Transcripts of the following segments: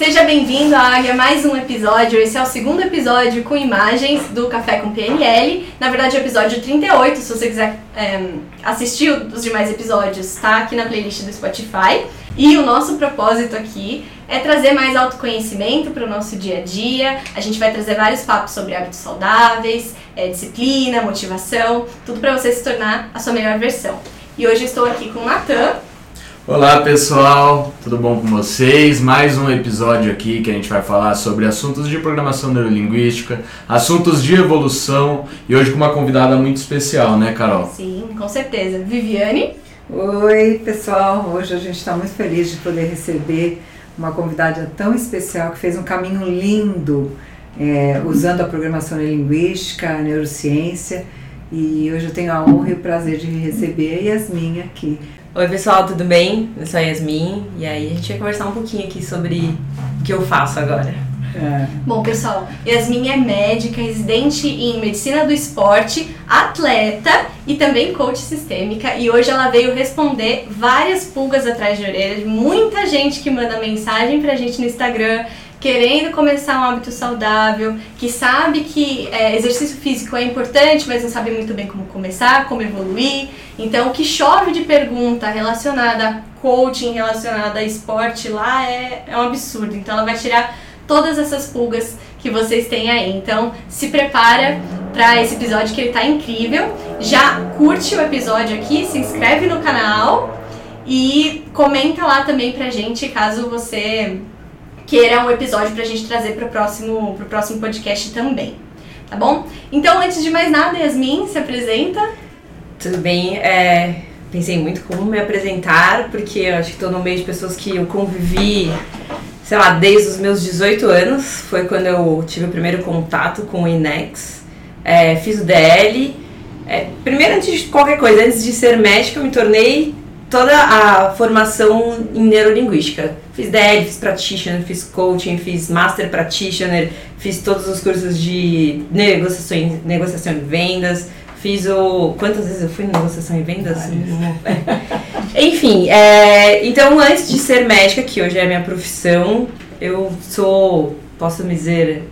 Seja bem-vindo à Águia, mais um episódio. Esse é o segundo episódio com imagens do Café com PNL. Na verdade, é o episódio 38. Se você quiser é, assistir os demais episódios, tá aqui na playlist do Spotify. E o nosso propósito aqui é trazer mais autoconhecimento para o nosso dia a dia. A gente vai trazer vários papos sobre hábitos saudáveis, é, disciplina, motivação, tudo para você se tornar a sua melhor versão. E hoje estou aqui com o Natan. Olá pessoal, tudo bom com vocês? Mais um episódio aqui que a gente vai falar sobre assuntos de programação neurolinguística, assuntos de evolução e hoje com uma convidada muito especial, né, Carol? Sim, com certeza. Viviane. Oi pessoal, hoje a gente está muito feliz de poder receber uma convidada tão especial que fez um caminho lindo é, usando a programação neurolinguística, a neurociência. E hoje eu tenho a honra e o prazer de receber a Yasmin aqui Oi pessoal, tudo bem? Eu sou a Yasmin e aí a gente vai conversar um pouquinho aqui sobre o que eu faço agora. É. Bom, pessoal, Yasmin é médica, residente em medicina do esporte, atleta e também coach sistêmica. E hoje ela veio responder várias pulgas atrás de orelha de muita gente que manda mensagem pra gente no Instagram querendo começar um hábito saudável, que sabe que é, exercício físico é importante, mas não sabe muito bem como começar, como evoluir. Então, o que chove de pergunta relacionada a coaching, relacionada a esporte lá é, é um absurdo. Então, ela vai tirar todas essas pulgas que vocês têm aí. Então, se prepara para esse episódio que ele tá incrível. Já curte o episódio aqui, se inscreve no canal e comenta lá também pra gente caso você queira um episódio pra gente trazer pro próximo, pro próximo podcast também. Tá bom? Então, antes de mais nada, Yasmin, se apresenta. Tudo bem, é, pensei muito como me apresentar, porque eu acho que estou no meio de pessoas que eu convivi, sei lá, desde os meus 18 anos. Foi quando eu tive o primeiro contato com o INEX. É, fiz o DL. É, primeiro, antes de qualquer coisa, antes de ser médica, eu me tornei toda a formação em neurolinguística. Fiz DL, fiz practitioner, fiz coaching, fiz master practitioner, fiz todos os cursos de negociação, negociação e vendas, fiz o. Quantas vezes eu fui em negociação e vendas? Enfim, é, então antes de ser médica, que hoje é a minha profissão, eu sou, posso me dizer,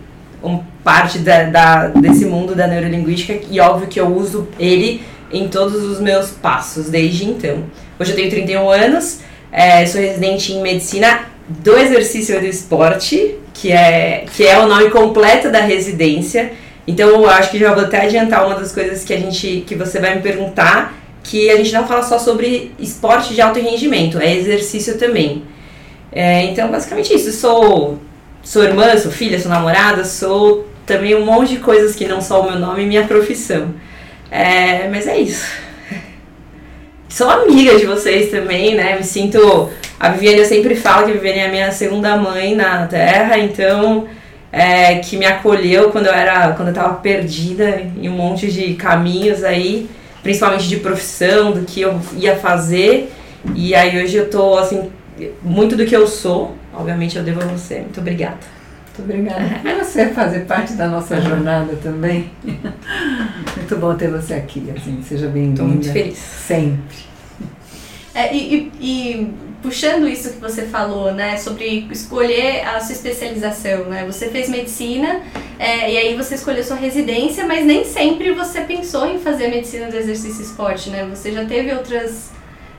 um, parte da, da, desse mundo da neurolinguística e óbvio que eu uso ele em todos os meus passos desde então. Hoje eu tenho 31 anos, é, sou residente em medicina do exercício do esporte, que é, que é o nome completo da residência. Então eu acho que já vou até adiantar uma das coisas que a gente que você vai me perguntar, que a gente não fala só sobre esporte de alto rendimento, é exercício também. É, então basicamente isso, sou sou irmã, sou filha, sou namorada, sou também um monte de coisas que não só o meu nome e minha profissão. É, mas é isso. Sou amiga de vocês também, né? Me sinto. A Viviane eu sempre falo que a Viviane é a minha segunda mãe na Terra, então. É, que me acolheu quando eu era. quando eu tava perdida em um monte de caminhos aí, principalmente de profissão, do que eu ia fazer. E aí hoje eu tô assim, muito do que eu sou, obviamente eu devo a você. Muito obrigada. Muito obrigada por você fazer parte da nossa jornada também. Muito bom ter você aqui, assim, seja bem-vinda. Estou muito feliz. Sempre. É, e, e, e, puxando isso que você falou, né, sobre escolher a sua especialização, né, você fez medicina é, e aí você escolheu sua residência, mas nem sempre você pensou em fazer medicina do exercício e esporte, né, você já teve outras,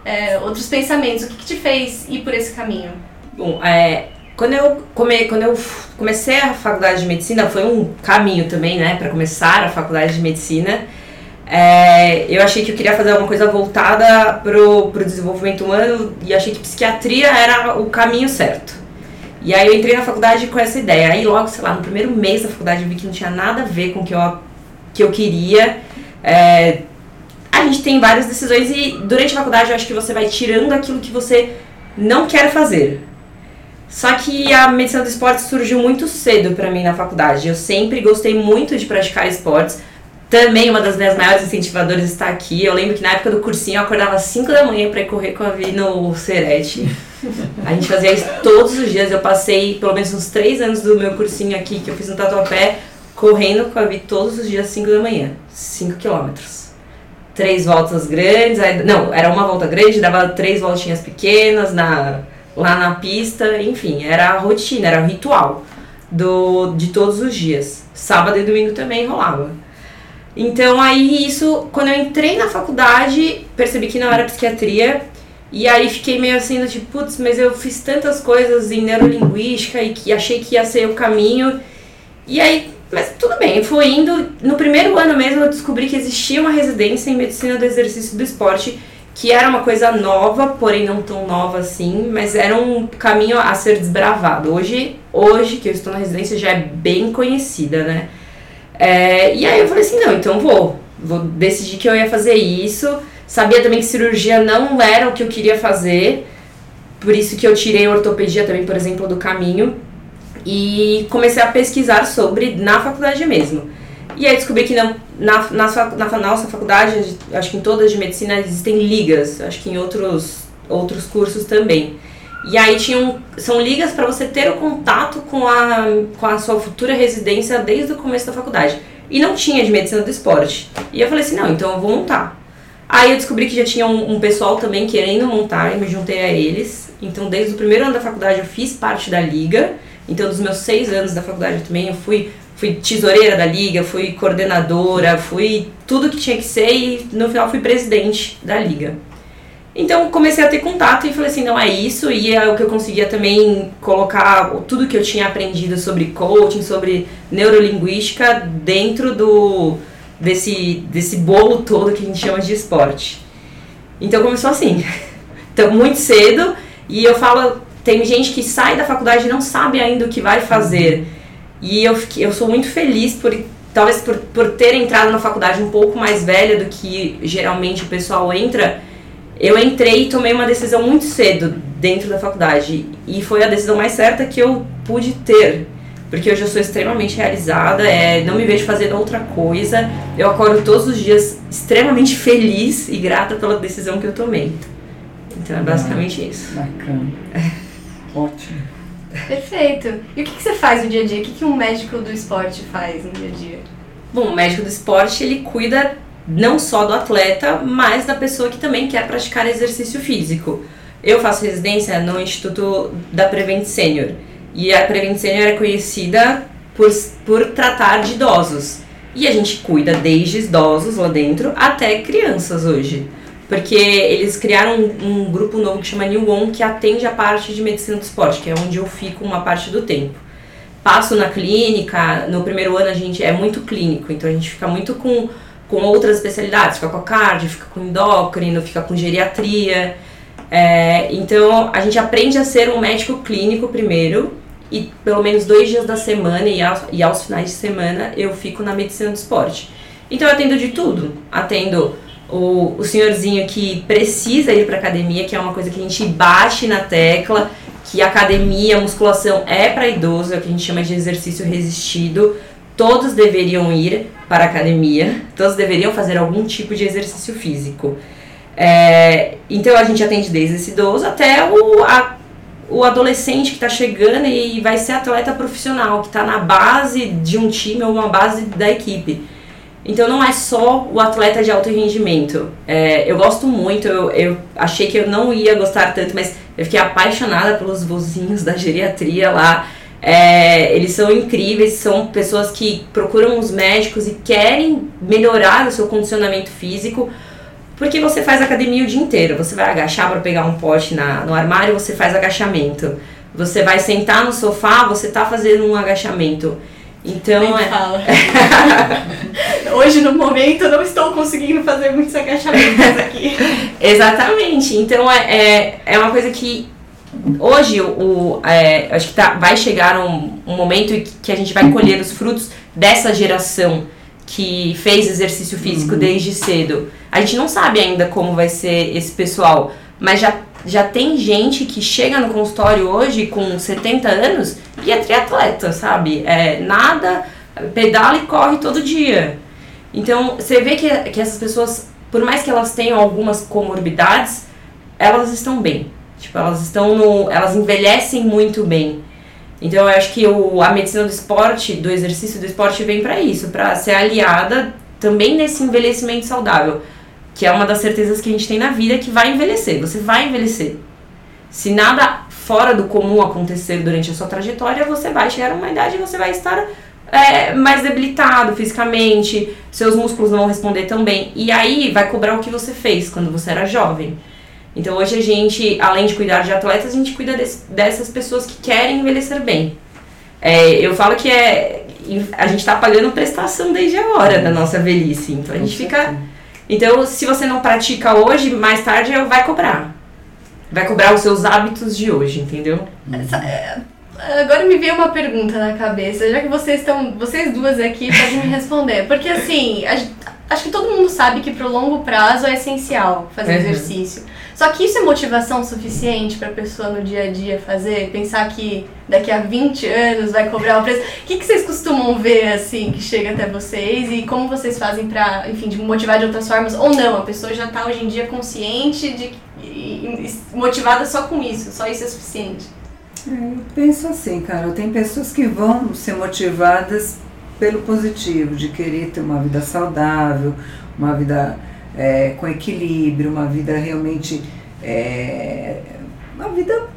é, outros pensamentos, o que, que te fez ir por esse caminho? Bom, é, quando eu, come, quando eu comecei a faculdade de medicina, foi um caminho também, né, para começar a faculdade de medicina. É, eu achei que eu queria fazer alguma coisa voltada pro, pro desenvolvimento humano e achei que psiquiatria era o caminho certo. E aí eu entrei na faculdade com essa ideia. Aí logo, sei lá, no primeiro mês da faculdade eu vi que não tinha nada a ver com o que eu, que eu queria. É, a gente tem várias decisões e durante a faculdade eu acho que você vai tirando aquilo que você não quer fazer. Só que a medicina do esporte surgiu muito cedo para mim na faculdade. Eu sempre gostei muito de praticar esportes. Também uma das minhas maiores incentivadoras está aqui. Eu lembro que na época do cursinho eu acordava às 5 da manhã para correr com a Vi no Serete. A gente fazia isso todos os dias. Eu passei pelo menos uns 3 anos do meu cursinho aqui que eu fiz no Tatuapé, correndo com a Vi todos os dias às 5 da manhã. 5 quilômetros. Três voltas grandes. Aí, não, era uma volta grande, dava três voltinhas pequenas na lá na pista, enfim, era a rotina, era o ritual do, de todos os dias. Sábado e domingo também rolava. Então aí isso, quando eu entrei na faculdade, percebi que não era psiquiatria. E aí fiquei meio assim, do tipo, putz, mas eu fiz tantas coisas em neurolinguística e que achei que ia ser o caminho. E aí, mas tudo bem, fui indo. No primeiro ano mesmo eu descobri que existia uma residência em medicina do exercício do esporte, que era uma coisa nova, porém não tão nova assim, mas era um caminho a ser desbravado. Hoje, hoje que eu estou na residência já é bem conhecida, né? É, e aí eu falei assim, não, então vou. Vou decidir que eu ia fazer isso. Sabia também que cirurgia não era o que eu queria fazer. Por isso que eu tirei ortopedia também, por exemplo, do caminho. E comecei a pesquisar sobre na faculdade mesmo. E aí descobri que não, na, na, na, nossa faculdade, acho que em todas de medicina existem ligas, acho que em outros, outros cursos também. E aí tinham, são ligas para você ter o contato com a, com a sua futura residência desde o começo da faculdade. E não tinha de medicina do esporte. E eu falei assim, não, então eu vou montar. Aí eu descobri que já tinha um, um pessoal também querendo montar e me juntei a eles. Então desde o primeiro ano da faculdade eu fiz parte da liga. Então dos meus seis anos da faculdade também eu fui, fui tesoureira da liga, fui coordenadora, fui tudo que tinha que ser e no final fui presidente da liga. Então comecei a ter contato e falei assim, não é isso, e é o que eu conseguia também colocar tudo que eu tinha aprendido sobre coaching, sobre neurolinguística dentro do desse, desse bolo todo que a gente chama de esporte. Então começou assim. Então muito cedo, e eu falo, tem gente que sai da faculdade e não sabe ainda o que vai fazer. E eu, fiquei, eu sou muito feliz por talvez por, por ter entrado na faculdade um pouco mais velha do que geralmente o pessoal entra eu entrei e tomei uma decisão muito cedo dentro da faculdade. E foi a decisão mais certa que eu pude ter. Porque hoje eu sou extremamente realizada, é, não me vejo fazendo outra coisa. Eu acordo todos os dias extremamente feliz e grata pela decisão que eu tomei. Então é basicamente ah, isso. Bacana. Ótimo. Perfeito. E o que, que você faz no dia a dia? O que, que um médico do esporte faz no dia a dia? Bom, o médico do esporte ele cuida não só do atleta, mas da pessoa que também quer praticar exercício físico. Eu faço residência no Instituto da Prevent Senior e a Prevent Senior é conhecida por, por tratar de idosos. E a gente cuida desde idosos lá dentro até crianças hoje. Porque eles criaram um, um grupo novo que chama New One que atende a parte de medicina do esporte, que é onde eu fico uma parte do tempo. Passo na clínica, no primeiro ano a gente é muito clínico, então a gente fica muito com com outras especialidades, fica com a cardio, fica com endócrino, fica com geriatria. É, então a gente aprende a ser um médico clínico primeiro e pelo menos dois dias da semana e aos, e aos finais de semana eu fico na medicina do esporte. Então eu atendo de tudo, atendo o, o senhorzinho que precisa ir para academia, que é uma coisa que a gente bate na tecla, que academia, musculação é para idoso, é o que a gente chama de exercício resistido todos deveriam ir para academia, todos deveriam fazer algum tipo de exercício físico. É, então a gente atende desde esse idoso até o, a, o adolescente que está chegando e vai ser atleta profissional, que está na base de um time ou uma base da equipe. Então não é só o atleta de alto rendimento. É, eu gosto muito, eu, eu achei que eu não ia gostar tanto, mas eu fiquei apaixonada pelos vozinhos da geriatria lá. É, eles são incríveis, são pessoas que procuram os médicos e querem melhorar o seu condicionamento físico, porque você faz academia o dia inteiro. Você vai agachar para pegar um pote na, no armário, você faz agachamento. Você vai sentar no sofá, você está fazendo um agachamento. Então é. Fala. Hoje no momento eu não estou conseguindo fazer muitos agachamentos aqui. Exatamente. Então é, é, é uma coisa que hoje o, é, acho que tá, vai chegar um, um momento que a gente vai colher os frutos dessa geração que fez exercício físico uhum. desde cedo. A gente não sabe ainda como vai ser esse pessoal, mas já, já tem gente que chega no consultório hoje com 70 anos e é triatleta, sabe? É, nada, pedala e corre todo dia. Então, você vê que, que essas pessoas, por mais que elas tenham algumas comorbidades, elas estão bem. Tipo, elas estão no. Elas envelhecem muito bem. Então eu acho que o, a medicina do esporte, do exercício do esporte, vem para isso, para ser aliada também nesse envelhecimento saudável. Que é uma das certezas que a gente tem na vida que vai envelhecer. Você vai envelhecer. Se nada fora do comum acontecer durante a sua trajetória, você vai chegar a uma idade e você vai estar é, mais debilitado fisicamente, seus músculos não vão responder tão bem. E aí vai cobrar o que você fez quando você era jovem. Então hoje a gente, além de cuidar de atletas, a gente cuida desse, dessas pessoas que querem envelhecer bem. É, eu falo que é, a gente está pagando prestação desde a hora da nossa velhice. Então a gente fica. Então, se você não pratica hoje, mais tarde vai cobrar. Vai cobrar os seus hábitos de hoje, entendeu? É, agora me veio uma pergunta na cabeça, já que vocês estão, vocês duas aqui podem me responder. Porque assim, acho que todo mundo sabe que pro longo prazo é essencial fazer uhum. exercício. Só que isso é motivação suficiente para a pessoa no dia a dia fazer? Pensar que daqui a 20 anos vai cobrar o preço? O que, que vocês costumam ver, assim, que chega até vocês? E como vocês fazem para, enfim, de motivar de outras formas? Ou não, a pessoa já está hoje em dia consciente de e, motivada só com isso, só isso é suficiente? É, eu penso assim, cara, tem pessoas que vão ser motivadas pelo positivo, de querer ter uma vida saudável, uma vida é, com equilíbrio, uma vida realmente. É, uma vida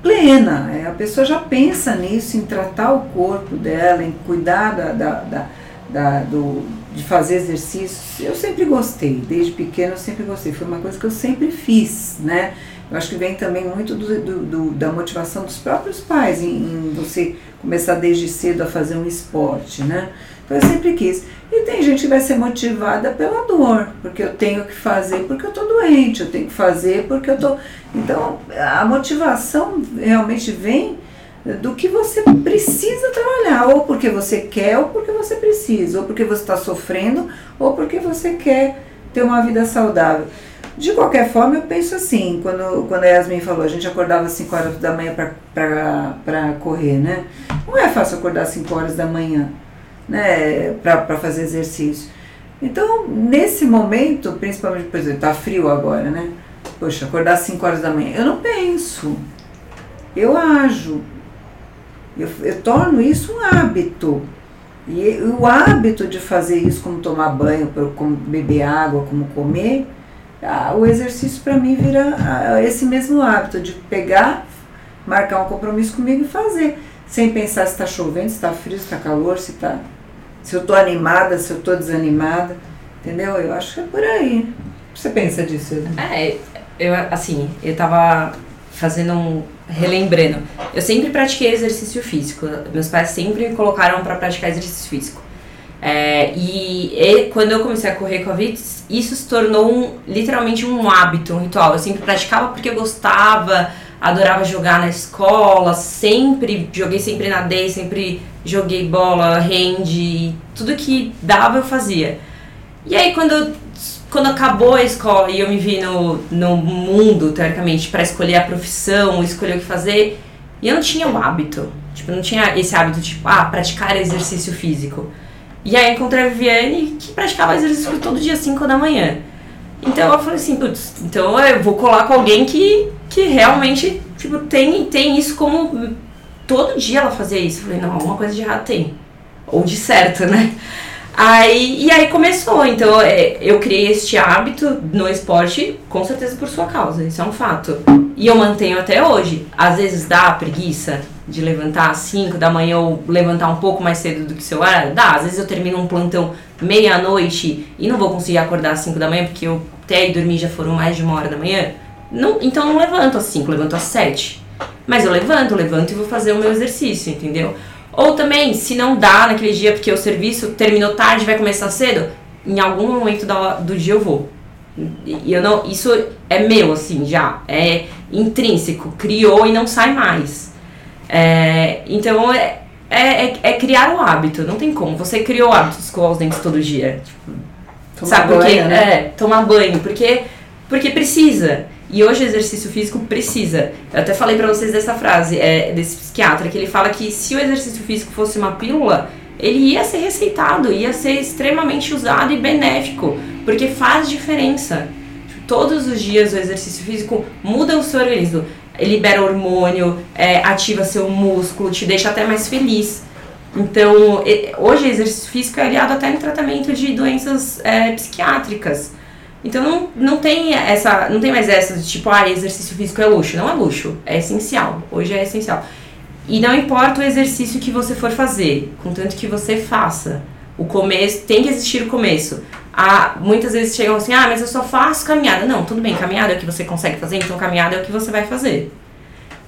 plena. É, a pessoa já pensa nisso, em tratar o corpo dela, em cuidar da, da, da, da do, de fazer exercícios. Eu sempre gostei, desde pequena eu sempre gostei. Foi uma coisa que eu sempre fiz, né? Eu acho que vem também muito do, do, do da motivação dos próprios pais em, em, você começar desde cedo a fazer um esporte, né? Então eu sempre quis. E tem gente que vai ser motivada pela dor, porque eu tenho que fazer porque eu estou doente, eu tenho que fazer porque eu estou. Então a motivação realmente vem do que você precisa trabalhar, ou porque você quer, ou porque você precisa, ou porque você está sofrendo, ou porque você quer ter uma vida saudável. De qualquer forma, eu penso assim, quando, quando a Yasmin falou, a gente acordava às 5 horas da manhã para correr, né? Não é fácil acordar às 5 horas da manhã né, para fazer exercício. Então, nesse momento, principalmente, por exemplo, tá frio agora, né? Poxa, acordar às 5 horas da manhã. Eu não penso, eu ajo. Eu, eu torno isso um hábito. E o hábito de fazer isso, como tomar banho, como beber água, como comer, o exercício para mim vira esse mesmo hábito de pegar, marcar um compromisso comigo e fazer. Sem pensar se está chovendo, se está frio, se está calor, se está se eu estou animada, se eu estou desanimada, entendeu? Eu acho que é por aí. Você pensa disso? É, eu assim, eu tava fazendo um relembrando. Eu sempre pratiquei exercício físico. Meus pais sempre me colocaram para praticar exercício físico. É, e, e, quando eu comecei a correr com a Vitz, isso se tornou um, literalmente um hábito, um ritual. Eu sempre praticava porque eu gostava, adorava jogar na escola, sempre joguei, sempre nadei, sempre joguei bola, rende, tudo que dava eu fazia. E aí quando quando acabou a escola e eu me vi no, no mundo, teoricamente, para escolher a profissão, escolher o que fazer, e eu não tinha o hábito. Tipo, não tinha esse hábito, tipo, ah, praticar exercício físico. E aí encontrei a Viviane que praticava exercício todo dia às 5 da manhã. Então eu falei assim, putz, então eu vou colar com alguém que, que realmente, tipo, tem, tem isso como. Todo dia ela fazia isso. Eu falei, não, alguma coisa de errado tem. Ou de certo, né? Aí, e aí começou, então é, eu criei este hábito no esporte, com certeza por sua causa, isso é um fato. E eu mantenho até hoje. Às vezes dá preguiça de levantar às 5 da manhã ou levantar um pouco mais cedo do que seu horário? Dá, às vezes eu termino um plantão meia-noite e não vou conseguir acordar às 5 da manhã porque eu até dormir já foram mais de uma hora da manhã. Não, então eu não levanto às 5, levanto às 7. Mas eu levanto, levanto e vou fazer o meu exercício, entendeu? Ou também, se não dá naquele dia porque o serviço terminou tarde vai começar cedo, em algum momento do dia eu vou. E eu não, isso é meu, assim, já. É intrínseco, criou e não sai mais. É, então é, é, é, é, criar o hábito, não tem como. Você criou o hábito de escovar os dentes todo dia. Tipo, tomar sabe por quê? Né? É, tomar banho, porque, porque precisa. E hoje o exercício físico precisa. Eu até falei para vocês dessa frase, é, desse psiquiatra, que ele fala que se o exercício físico fosse uma pílula, ele ia ser receitado, ia ser extremamente usado e benéfico, porque faz diferença. Todos os dias o exercício físico muda o seu organismo, libera hormônio, é, ativa seu músculo, te deixa até mais feliz. Então, hoje exercício físico é aliado até no tratamento de doenças é, psiquiátricas Então não, não tem essa, não tem mais essa de tipo, ah, exercício físico é luxo. Não é luxo, é essencial. Hoje é essencial. E não importa o exercício que você for fazer, contanto que você faça. O começo, tem que existir o começo. Ah, muitas vezes chegam assim, ah, mas eu só faço caminhada. Não, tudo bem, caminhada é o que você consegue fazer, então caminhada é o que você vai fazer.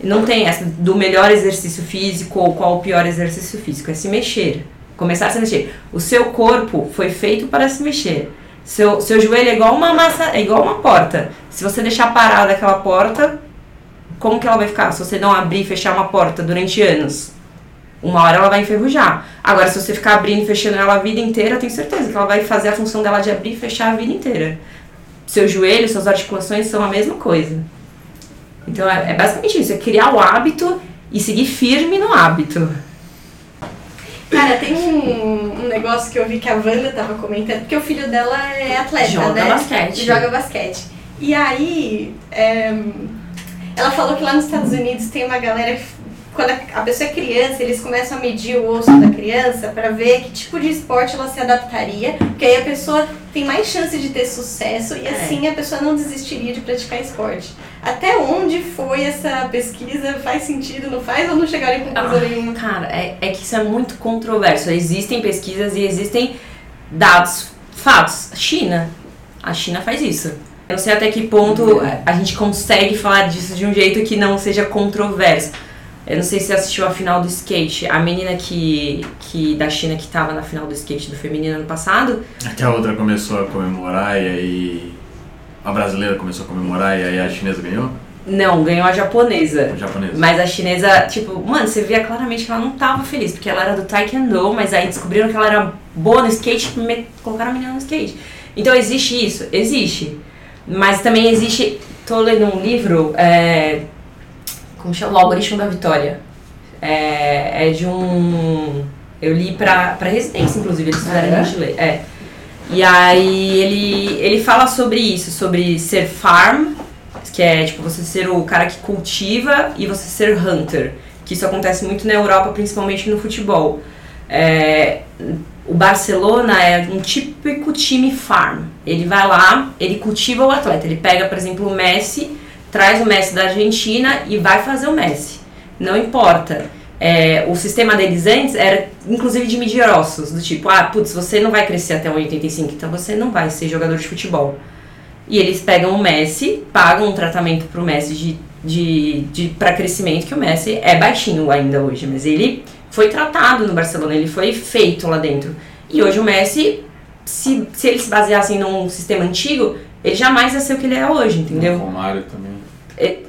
Não tem essa do melhor exercício físico ou qual o pior exercício físico, é se mexer. Começar a se mexer. O seu corpo foi feito para se mexer. Seu, seu joelho é igual uma massa, é igual uma porta. Se você deixar parada aquela porta, como que ela vai ficar? Se você não abrir e fechar uma porta durante anos, uma hora ela vai enferrujar. Agora, se você ficar abrindo e fechando ela a vida inteira, eu tenho certeza que ela vai fazer a função dela de abrir e fechar a vida inteira. Seu joelho, suas articulações são a mesma coisa. Então, é, é basicamente isso: é criar o hábito e seguir firme no hábito. Cara, tem um, um, negócio que eu vi que a Wanda tava comentando, porque o filho dela é atleta, joga né? Basquete. Joga basquete. E aí, é, ela falou que lá nos Estados Unidos tem uma galera quando a pessoa é criança, eles começam a medir o osso da criança para ver que tipo de esporte ela se adaptaria, porque aí a pessoa tem mais chance de ter sucesso e é. assim a pessoa não desistiria de praticar esporte. Até onde foi essa pesquisa? Faz sentido, não faz ou não chegaram em conclusão ah, nenhuma? Cara, é, é que isso é muito controverso. Existem pesquisas e existem dados, fatos. China. A China faz isso. Eu não sei até que ponto a gente consegue falar disso de um jeito que não seja controverso. Eu não sei se você assistiu a final do skate. A menina que, que da China que tava na final do skate do feminino ano passado. É que a outra começou a comemorar e aí. A brasileira começou a comemorar e aí a chinesa ganhou? Não, ganhou a japonesa. A japonesa. Mas a chinesa, tipo, mano, você via claramente que ela não tava feliz, porque ela era do Taekwondo, mas aí descobriram que ela era boa no skate e colocaram a menina no skate. Então existe isso? Existe. Mas também existe. Tô lendo um livro. É, como chama? O Algoritmo da Vitória. É, é de um. Eu li pra, pra residência, inclusive, eles fizeram ah, é? a gente ler. É. E aí ele, ele fala sobre isso, sobre ser farm, que é tipo você ser o cara que cultiva, e você ser hunter, que isso acontece muito na Europa, principalmente no futebol. É, o Barcelona é um típico time farm. Ele vai lá, ele cultiva o atleta. Ele pega, por exemplo, o Messi traz o Messi da Argentina e vai fazer o Messi. Não importa. É, o sistema deles antes era inclusive de medir ossos, do tipo, ah, putz, você não vai crescer até 1,85, então você não vai ser jogador de futebol. E eles pegam o Messi, pagam um tratamento pro Messi de, de, de para crescimento, que o Messi é baixinho ainda hoje, mas ele foi tratado no Barcelona, ele foi feito lá dentro. E hoje o Messi, se, se ele se baseasse num sistema antigo, ele jamais ia ser o que ele é hoje, entendeu? O Romário também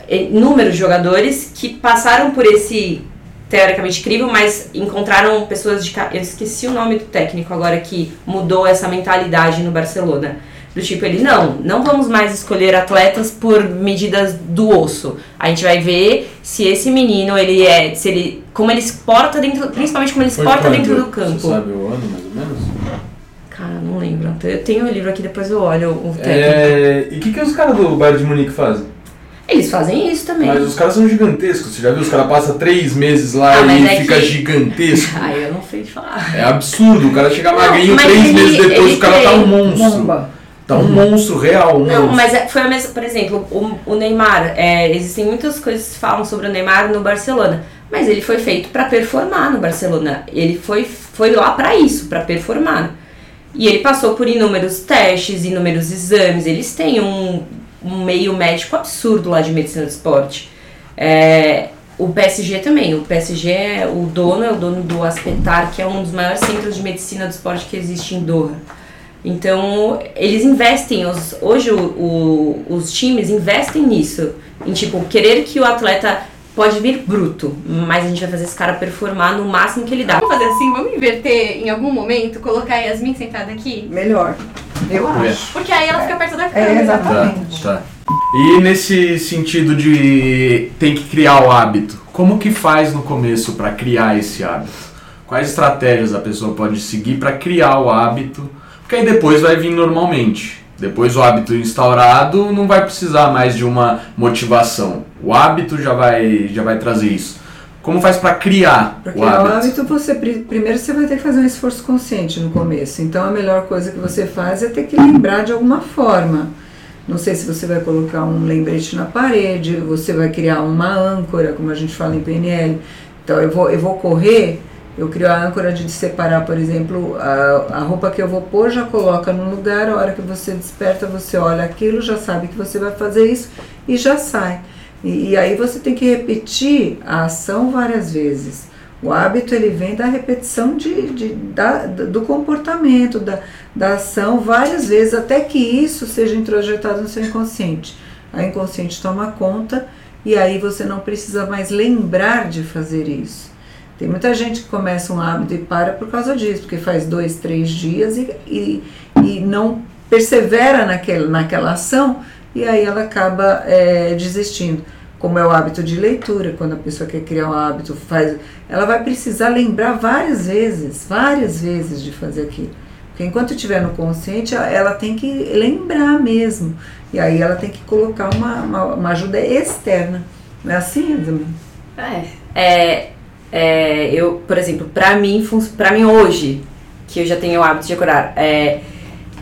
inúmeros jogadores que passaram por esse teoricamente incrível, mas encontraram pessoas de. Eu esqueci o nome do técnico agora que mudou essa mentalidade no Barcelona. Do tipo, ele, não, não vamos mais escolher atletas por medidas do osso. A gente vai ver se esse menino, ele é. Se ele. Como ele se porta dentro. Principalmente como ele se porta dentro do campo. Você sabe o ano, mais ou menos? Cara, não lembro. Eu tenho o livro aqui, depois eu olho o técnico. É, e o que, que os caras do Bayern de Munique fazem? Eles fazem isso também. Mas os caras são gigantescos. Você já viu? Os caras passam três meses lá ah, e é fica que... gigantesco. Ai, eu não sei te falar. É absurdo. O cara chega magrinho três ele, meses depois, o cara tá um monstro. Bomba. Tá um monstro real. Um não, monstro. mas é, foi a mesma. Por exemplo, o, o Neymar. É, existem muitas coisas que falam sobre o Neymar no Barcelona. Mas ele foi feito para performar no Barcelona. Ele foi, foi lá para isso, para performar. E ele passou por inúmeros testes, inúmeros exames. Eles têm um um meio médico absurdo lá de medicina do esporte. É, o PSG também. O PSG, é, o dono é o dono do Aspetar, que é um dos maiores centros de medicina do esporte que existe em Doha. Então, eles investem, os, hoje o, o, os times investem nisso, em tipo, querer que o atleta pode vir bruto, mas a gente vai fazer esse cara performar no máximo que ele dá. Vamos fazer assim, vamos inverter em algum momento, colocar a Yasmin sentada aqui? Melhor. Eu acho. Porque aí ela fica perto da câmera. É, exatamente. Tá, tá. E nesse sentido de tem que criar o hábito, como que faz no começo para criar esse hábito? Quais estratégias a pessoa pode seguir para criar o hábito? Porque aí depois vai vir normalmente. Depois o hábito instaurado não vai precisar mais de uma motivação. O hábito já vai, já vai trazer isso. Como faz para criar pra o hábito? o hábito, você, primeiro você vai ter que fazer um esforço consciente no começo. Então a melhor coisa que você faz é ter que lembrar de alguma forma Não sei se você vai colocar um lembrete na parede, você vai criar uma âncora, como a gente fala em PNL. Então eu vou, eu vou correr, eu crio a âncora de separar, por exemplo, a, a roupa que eu vou pôr, já coloca no lugar, a hora que você desperta, você olha aquilo, já sabe que você vai fazer isso e já sai. E, e aí você tem que repetir a ação várias vezes. O hábito ele vem da repetição de, de, da, do comportamento, da, da ação várias vezes, até que isso seja introjetado no seu inconsciente. A inconsciente toma conta e aí você não precisa mais lembrar de fazer isso. Tem muita gente que começa um hábito e para por causa disso, porque faz dois, três dias e, e, e não persevera naquela, naquela ação e aí ela acaba é, desistindo como é o hábito de leitura, quando a pessoa quer criar um hábito, faz, ela vai precisar lembrar várias vezes, várias vezes de fazer aquilo. Porque enquanto estiver no consciente, ela tem que lembrar mesmo. E aí ela tem que colocar uma, uma, uma ajuda externa. Não é assim, Edmund? É, é, é, eu, por exemplo, para mim, para mim hoje, que eu já tenho o hábito de decorar, é,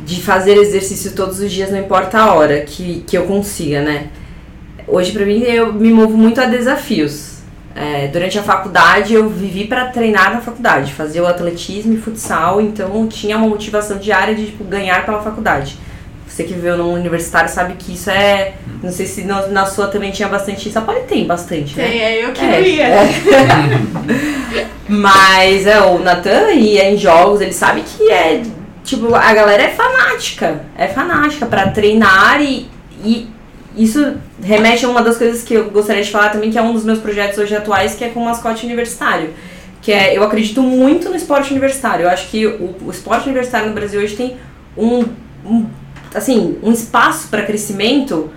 de fazer exercício todos os dias, não importa a hora que, que eu consiga, né? Hoje, para mim, eu me movo muito a desafios. É, durante a faculdade, eu vivi para treinar na faculdade, fazer o atletismo e futsal, então tinha uma motivação diária de tipo, ganhar pela faculdade. Você que viveu no universitário sabe que isso é. Não sei se na, na sua também tinha bastante isso. A Poli tem bastante, né? Tem, é eu que é. É. Mas é, o Natan ia em jogos, ele sabe que é. Tipo, a galera é fanática. É fanática para treinar e, e isso remete a uma das coisas que eu gostaria de falar também, que é um dos meus projetos hoje atuais, que é com o mascote universitário. Que é, eu acredito muito no esporte universitário. Eu acho que o, o esporte universitário no Brasil hoje tem um, um assim, um espaço para crescimento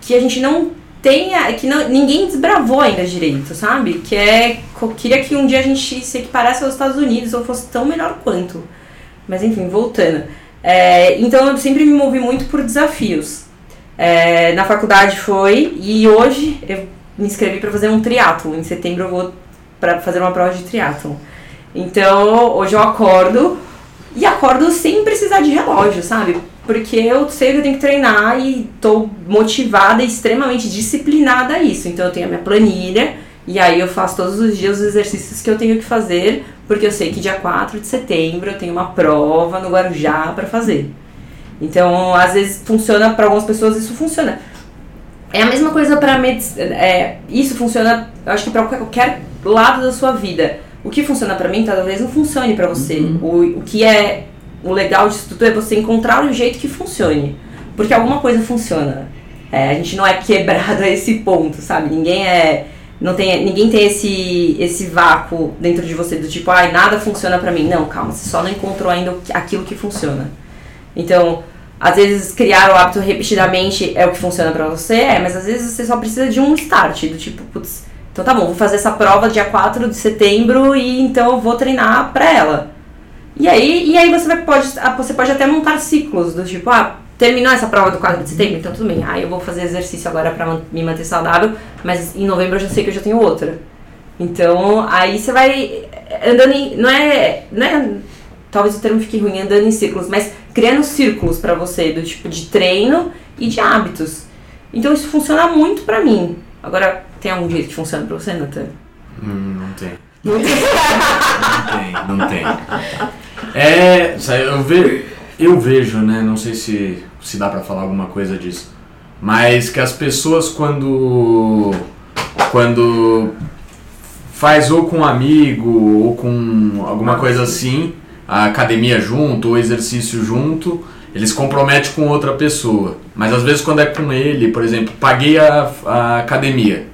que a gente não tenha, que não, ninguém desbravou ainda direito, sabe? Que é, queria que um dia a gente se equiparasse aos Estados Unidos ou fosse tão melhor quanto. Mas enfim, voltando. É, então eu sempre me movi muito por desafios. É, na faculdade foi, e hoje eu me inscrevi para fazer um triatlo. Em setembro eu vou para fazer uma prova de triatlo. Então hoje eu acordo e acordo sem precisar de relógio, sabe? Porque eu sei que eu tenho que treinar e tô motivada e extremamente disciplinada a isso. Então eu tenho a minha planilha e aí eu faço todos os dias os exercícios que eu tenho que fazer, porque eu sei que dia 4 de setembro eu tenho uma prova no Guarujá para fazer. Então, às vezes funciona para algumas pessoas, isso funciona. É a mesma coisa para medicina. É, isso funciona, eu acho que para qualquer lado da sua vida. O que funciona para mim talvez não funcione para você. Uhum. O, o que é o legal disso tudo é você encontrar o jeito que funcione. Porque alguma coisa funciona. É, a gente não é quebrado a esse ponto, sabe? Ninguém é. Não tem, ninguém tem esse, esse vácuo dentro de você do tipo, ai, ah, nada funciona para mim. Não, calma, você só não encontrou ainda aquilo que funciona. Então, às vezes criar o hábito repetidamente é o que funciona para você, é, mas às vezes você só precisa de um start, do tipo, putz, então tá bom, vou fazer essa prova dia 4 de setembro e então eu vou treinar pra ela. E aí, e aí você vai, pode, você pode até montar ciclos do tipo, ah, terminou essa prova do 4 de setembro, então tudo bem. Ah, eu vou fazer exercício agora para me manter saudável, mas em novembro eu já sei que eu já tenho outra. Então, aí você vai andando em, não é, não é talvez o termo fique ruim, andando em círculos, mas criando círculos para você, do tipo de treino e de hábitos. Então isso funciona muito pra mim. Agora, tem algum jeito que funciona pra você, Natan? Hum, não tem. Não tem, não tem. É, eu, ve, eu vejo, né, não sei se, se dá pra falar alguma coisa disso, mas que as pessoas quando quando faz ou com um amigo ou com alguma coisa assim, a academia junto, o exercício junto, ele se compromete com outra pessoa. Mas às vezes quando é com ele, por exemplo, paguei a, a academia.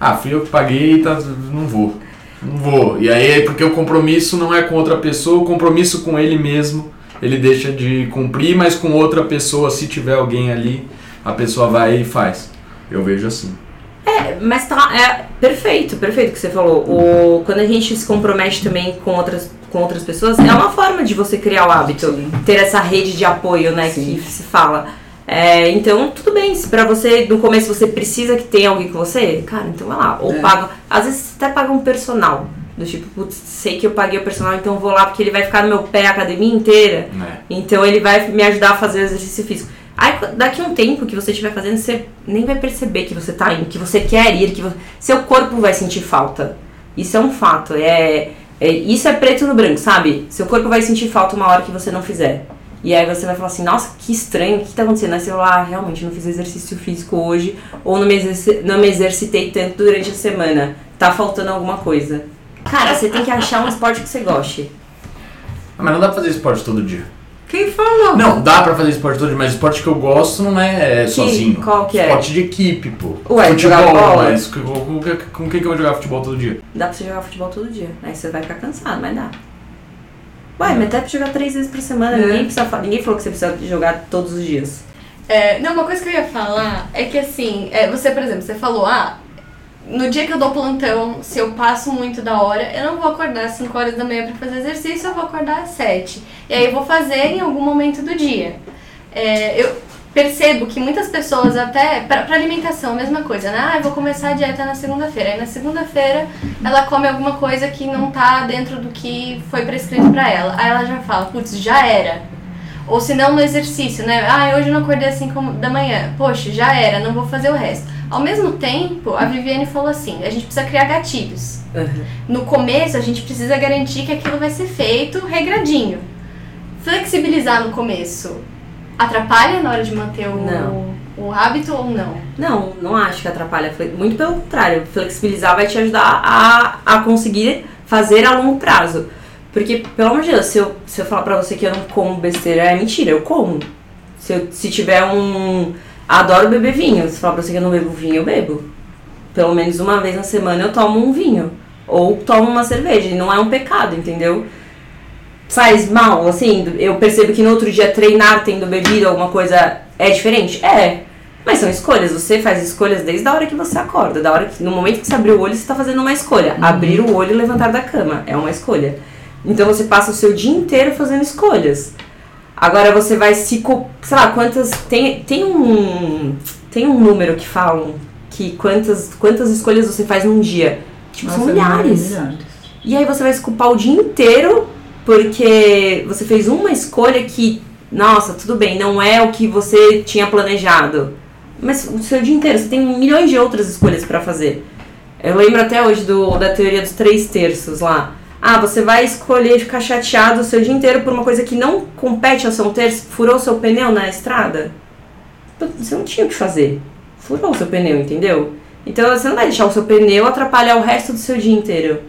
Ah, fui eu que paguei, tá, não vou. Não vou. E aí, porque o compromisso não é com outra pessoa, o compromisso com ele mesmo, ele deixa de cumprir, mas com outra pessoa, se tiver alguém ali, a pessoa vai e faz. Eu vejo assim. É, mas tá, é perfeito, perfeito o que você falou. O, quando a gente se compromete também com outras, com outras pessoas, é uma forma de você criar o hábito, Sim. ter essa rede de apoio, né, Sim. que se fala. É, então, tudo bem, se pra você, no começo, você precisa que tenha alguém com você, cara, então vai lá. Ou é. paga, às vezes você até paga um personal. Do tipo, putz, sei que eu paguei o personal, então eu vou lá porque ele vai ficar no meu pé a academia inteira. É. Então ele vai me ajudar a fazer o exercício físico. Aí daqui a um tempo que você estiver fazendo, você nem vai perceber que você tá indo, que você quer ir, que você... seu corpo vai sentir falta. Isso é um fato. É, é, isso é preto no branco, sabe? Seu corpo vai sentir falta uma hora que você não fizer. E aí você vai falar assim, nossa, que estranho, o que tá acontecendo? Aí você vai falar, ah, realmente não fiz exercício físico hoje, ou não me, não me exercitei tanto durante a semana. Tá faltando alguma coisa. Cara, você tem que achar um esporte que você goste. Mas não dá pra fazer esporte todo dia. Quem falou? Não, dá pra fazer esporte todo dia, mas esporte que eu gosto não é Que- sozinho. qual que é? Esporte de equipe, pô. Ué, jogar futebol, bola? mas com, com, com quem que eu vou jogar futebol todo dia? Dá pra você jogar futebol todo dia. Aí você vai ficar cansado, mas dá. Ué, mas até pra jogar três vezes por semana. É. Ninguém, precisa, ninguém falou que você precisa jogar todos os dias. É, não, uma coisa que eu ia falar é que assim, é, você, por exemplo, você falou, ah, no dia que eu dou plantão, se eu passo muito da hora, eu não vou acordar às 5 horas da manhã pra fazer exercício, eu vou acordar às 7. E aí eu vou fazer em algum momento do dia. É, eu percebo que muitas pessoas até, pra alimentação, a mesma coisa, né? Ah, eu vou começar a dieta na segunda-feira. Aí na segunda-feira ela come alguma coisa que não tá dentro do que foi prescrito pra ela. Aí ela já fala, putz, já era. Ou se não no exercício, né? Ah, hoje eu não acordei às 5 da manhã. Poxa, já era, não vou fazer o resto. Ao mesmo tempo, a Viviane falou assim: a gente precisa criar gatilhos. No começo, a gente precisa garantir que aquilo vai ser feito regradinho. Flexibilizar no começo atrapalha na hora de manter o, Não. o hábito ou não? Não, não acho que atrapalha. Muito pelo contrário. Flexibilizar vai te ajudar a, a conseguir fazer a longo prazo. Porque, pelo amor de Deus, se eu, se eu falar pra você que eu não como besteira, é mentira, eu como. Se, eu, se tiver um. Adoro beber vinho. Se falar pra você que eu não bebo vinho, eu bebo. Pelo menos uma vez na semana eu tomo um vinho. Ou tomo uma cerveja. E não é um pecado, entendeu? Faz mal, assim, eu percebo que no outro dia treinar tendo bebido alguma coisa é diferente? É. Mas são escolhas, você faz escolhas desde a hora que você acorda, da hora que, no momento que você abriu o olho, você está fazendo uma escolha. Abrir o olho e levantar da cama é uma escolha. Então você passa o seu dia inteiro fazendo escolhas. Agora você vai se. Sei lá, quantas. Tem, tem um. Tem um número que falam que quantas, quantas escolhas você faz num dia. Tipo, são Nossa, milhares. milhares. E aí você vai se culpar o dia inteiro porque você fez uma escolha que, nossa, tudo bem, não é o que você tinha planejado. Mas o seu dia inteiro, você tem milhões de outras escolhas pra fazer. Eu lembro até hoje do, da teoria dos três terços lá. Ah, você vai escolher ficar chateado o seu dia inteiro por uma coisa que não compete ao seu terço, furou seu pneu na estrada. Você não tinha o que fazer. Furou o seu pneu, entendeu? Então você não vai deixar o seu pneu atrapalhar o resto do seu dia inteiro.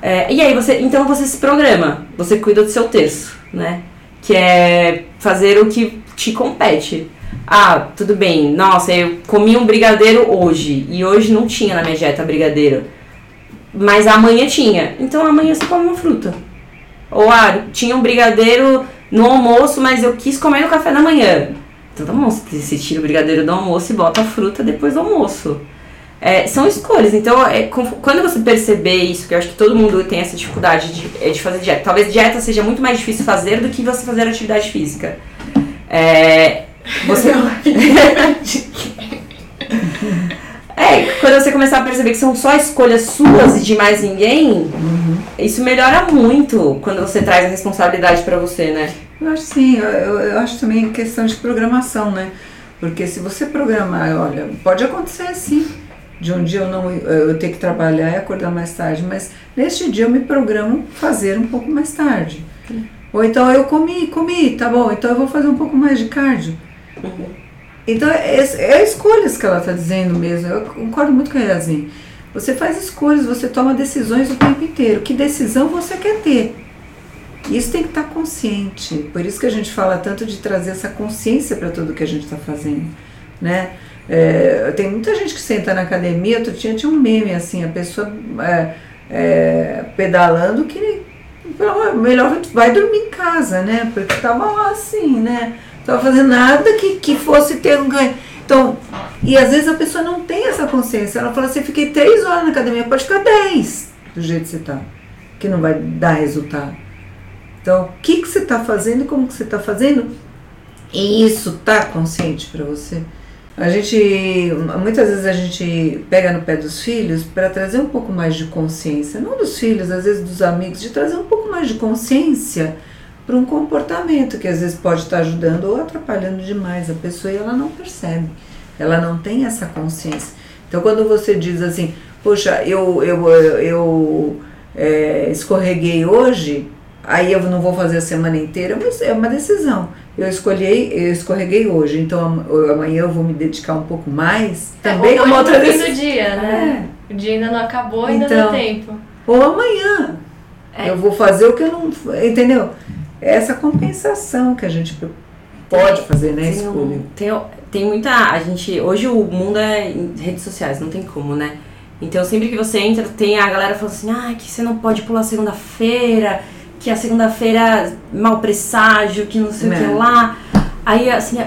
É, e aí você, então você se programa, você cuida do seu terço, né? Que é fazer o que te compete. Ah, tudo bem, nossa, eu comi um brigadeiro hoje e hoje não tinha na minha dieta brigadeiro. Mas amanhã tinha. Então amanhã você come uma fruta. Ou ah, tinha um brigadeiro no almoço, mas eu quis comer no café da manhã. Então tá bom, você tira o brigadeiro do almoço e bota a fruta depois do almoço. É, são escolhas. Então, é, quando você perceber isso, que eu acho que todo mundo tem essa dificuldade de, é, de fazer dieta. Talvez dieta seja muito mais difícil fazer do que você fazer atividade física. É, você... é, quando você começar a perceber que são só escolhas suas e de mais ninguém, isso melhora muito quando você traz a responsabilidade pra você, né? Eu acho sim, eu, eu, acho também questão de programação, né? Porque se você programar, olha, pode acontecer sim, de um dia eu não eu ter que trabalhar e acordar mais tarde, mas neste dia eu me programo fazer um pouco mais tarde. Ou então eu comi, comi, tá bom, então eu vou fazer um pouco mais de cardio. Então é, é escolhas que ela está dizendo mesmo, eu concordo muito com a Yasmin. Você faz escolhas, você toma decisões o tempo inteiro. Que decisão você quer ter? Isso tem que estar consciente. Por isso que a gente fala tanto de trazer essa consciência para tudo que a gente está fazendo, né? É, tem muita gente que senta na academia, outro dia tinha um meme assim, a pessoa é, é, pedalando que melhor vai dormir em casa, né? Porque tava lá assim, né? Tava fazendo nada que, que fosse ter um ganho. Então, e às vezes a pessoa não tem essa consciência. Ela fala assim, fiquei três horas na academia, pode ficar dez do jeito que você tá, que não vai dar resultado. Então, o que, que você está fazendo e como que você está fazendo? E isso tá consciente para você? A gente, muitas vezes a gente pega no pé dos filhos para trazer um pouco mais de consciência, não dos filhos, às vezes dos amigos, de trazer um pouco mais de consciência para um comportamento que às vezes pode estar ajudando ou atrapalhando demais a pessoa e ela não percebe. Ela não tem essa consciência. Então, quando você diz assim, poxa, eu, eu, eu, eu é, escorreguei hoje, aí eu não vou fazer a semana inteira, mas é uma decisão. Eu escolhi, eu escorreguei hoje, então amanhã eu vou me dedicar um pouco mais. Também é uma outra decisão. do dia, né? É. O dia ainda não acabou, ainda então, dá tempo. Ou amanhã. É. Eu vou fazer o que eu não. Entendeu? É essa compensação que a gente pode fazer, né, escolha. Tem, tem muita. A gente. Hoje o mundo é em redes sociais, não tem como, né? Então sempre que você entra, tem a galera falando assim, ah, que você não pode pular segunda-feira, que a segunda-feira mal presságio, que não sei o que é. lá. Aí, assim,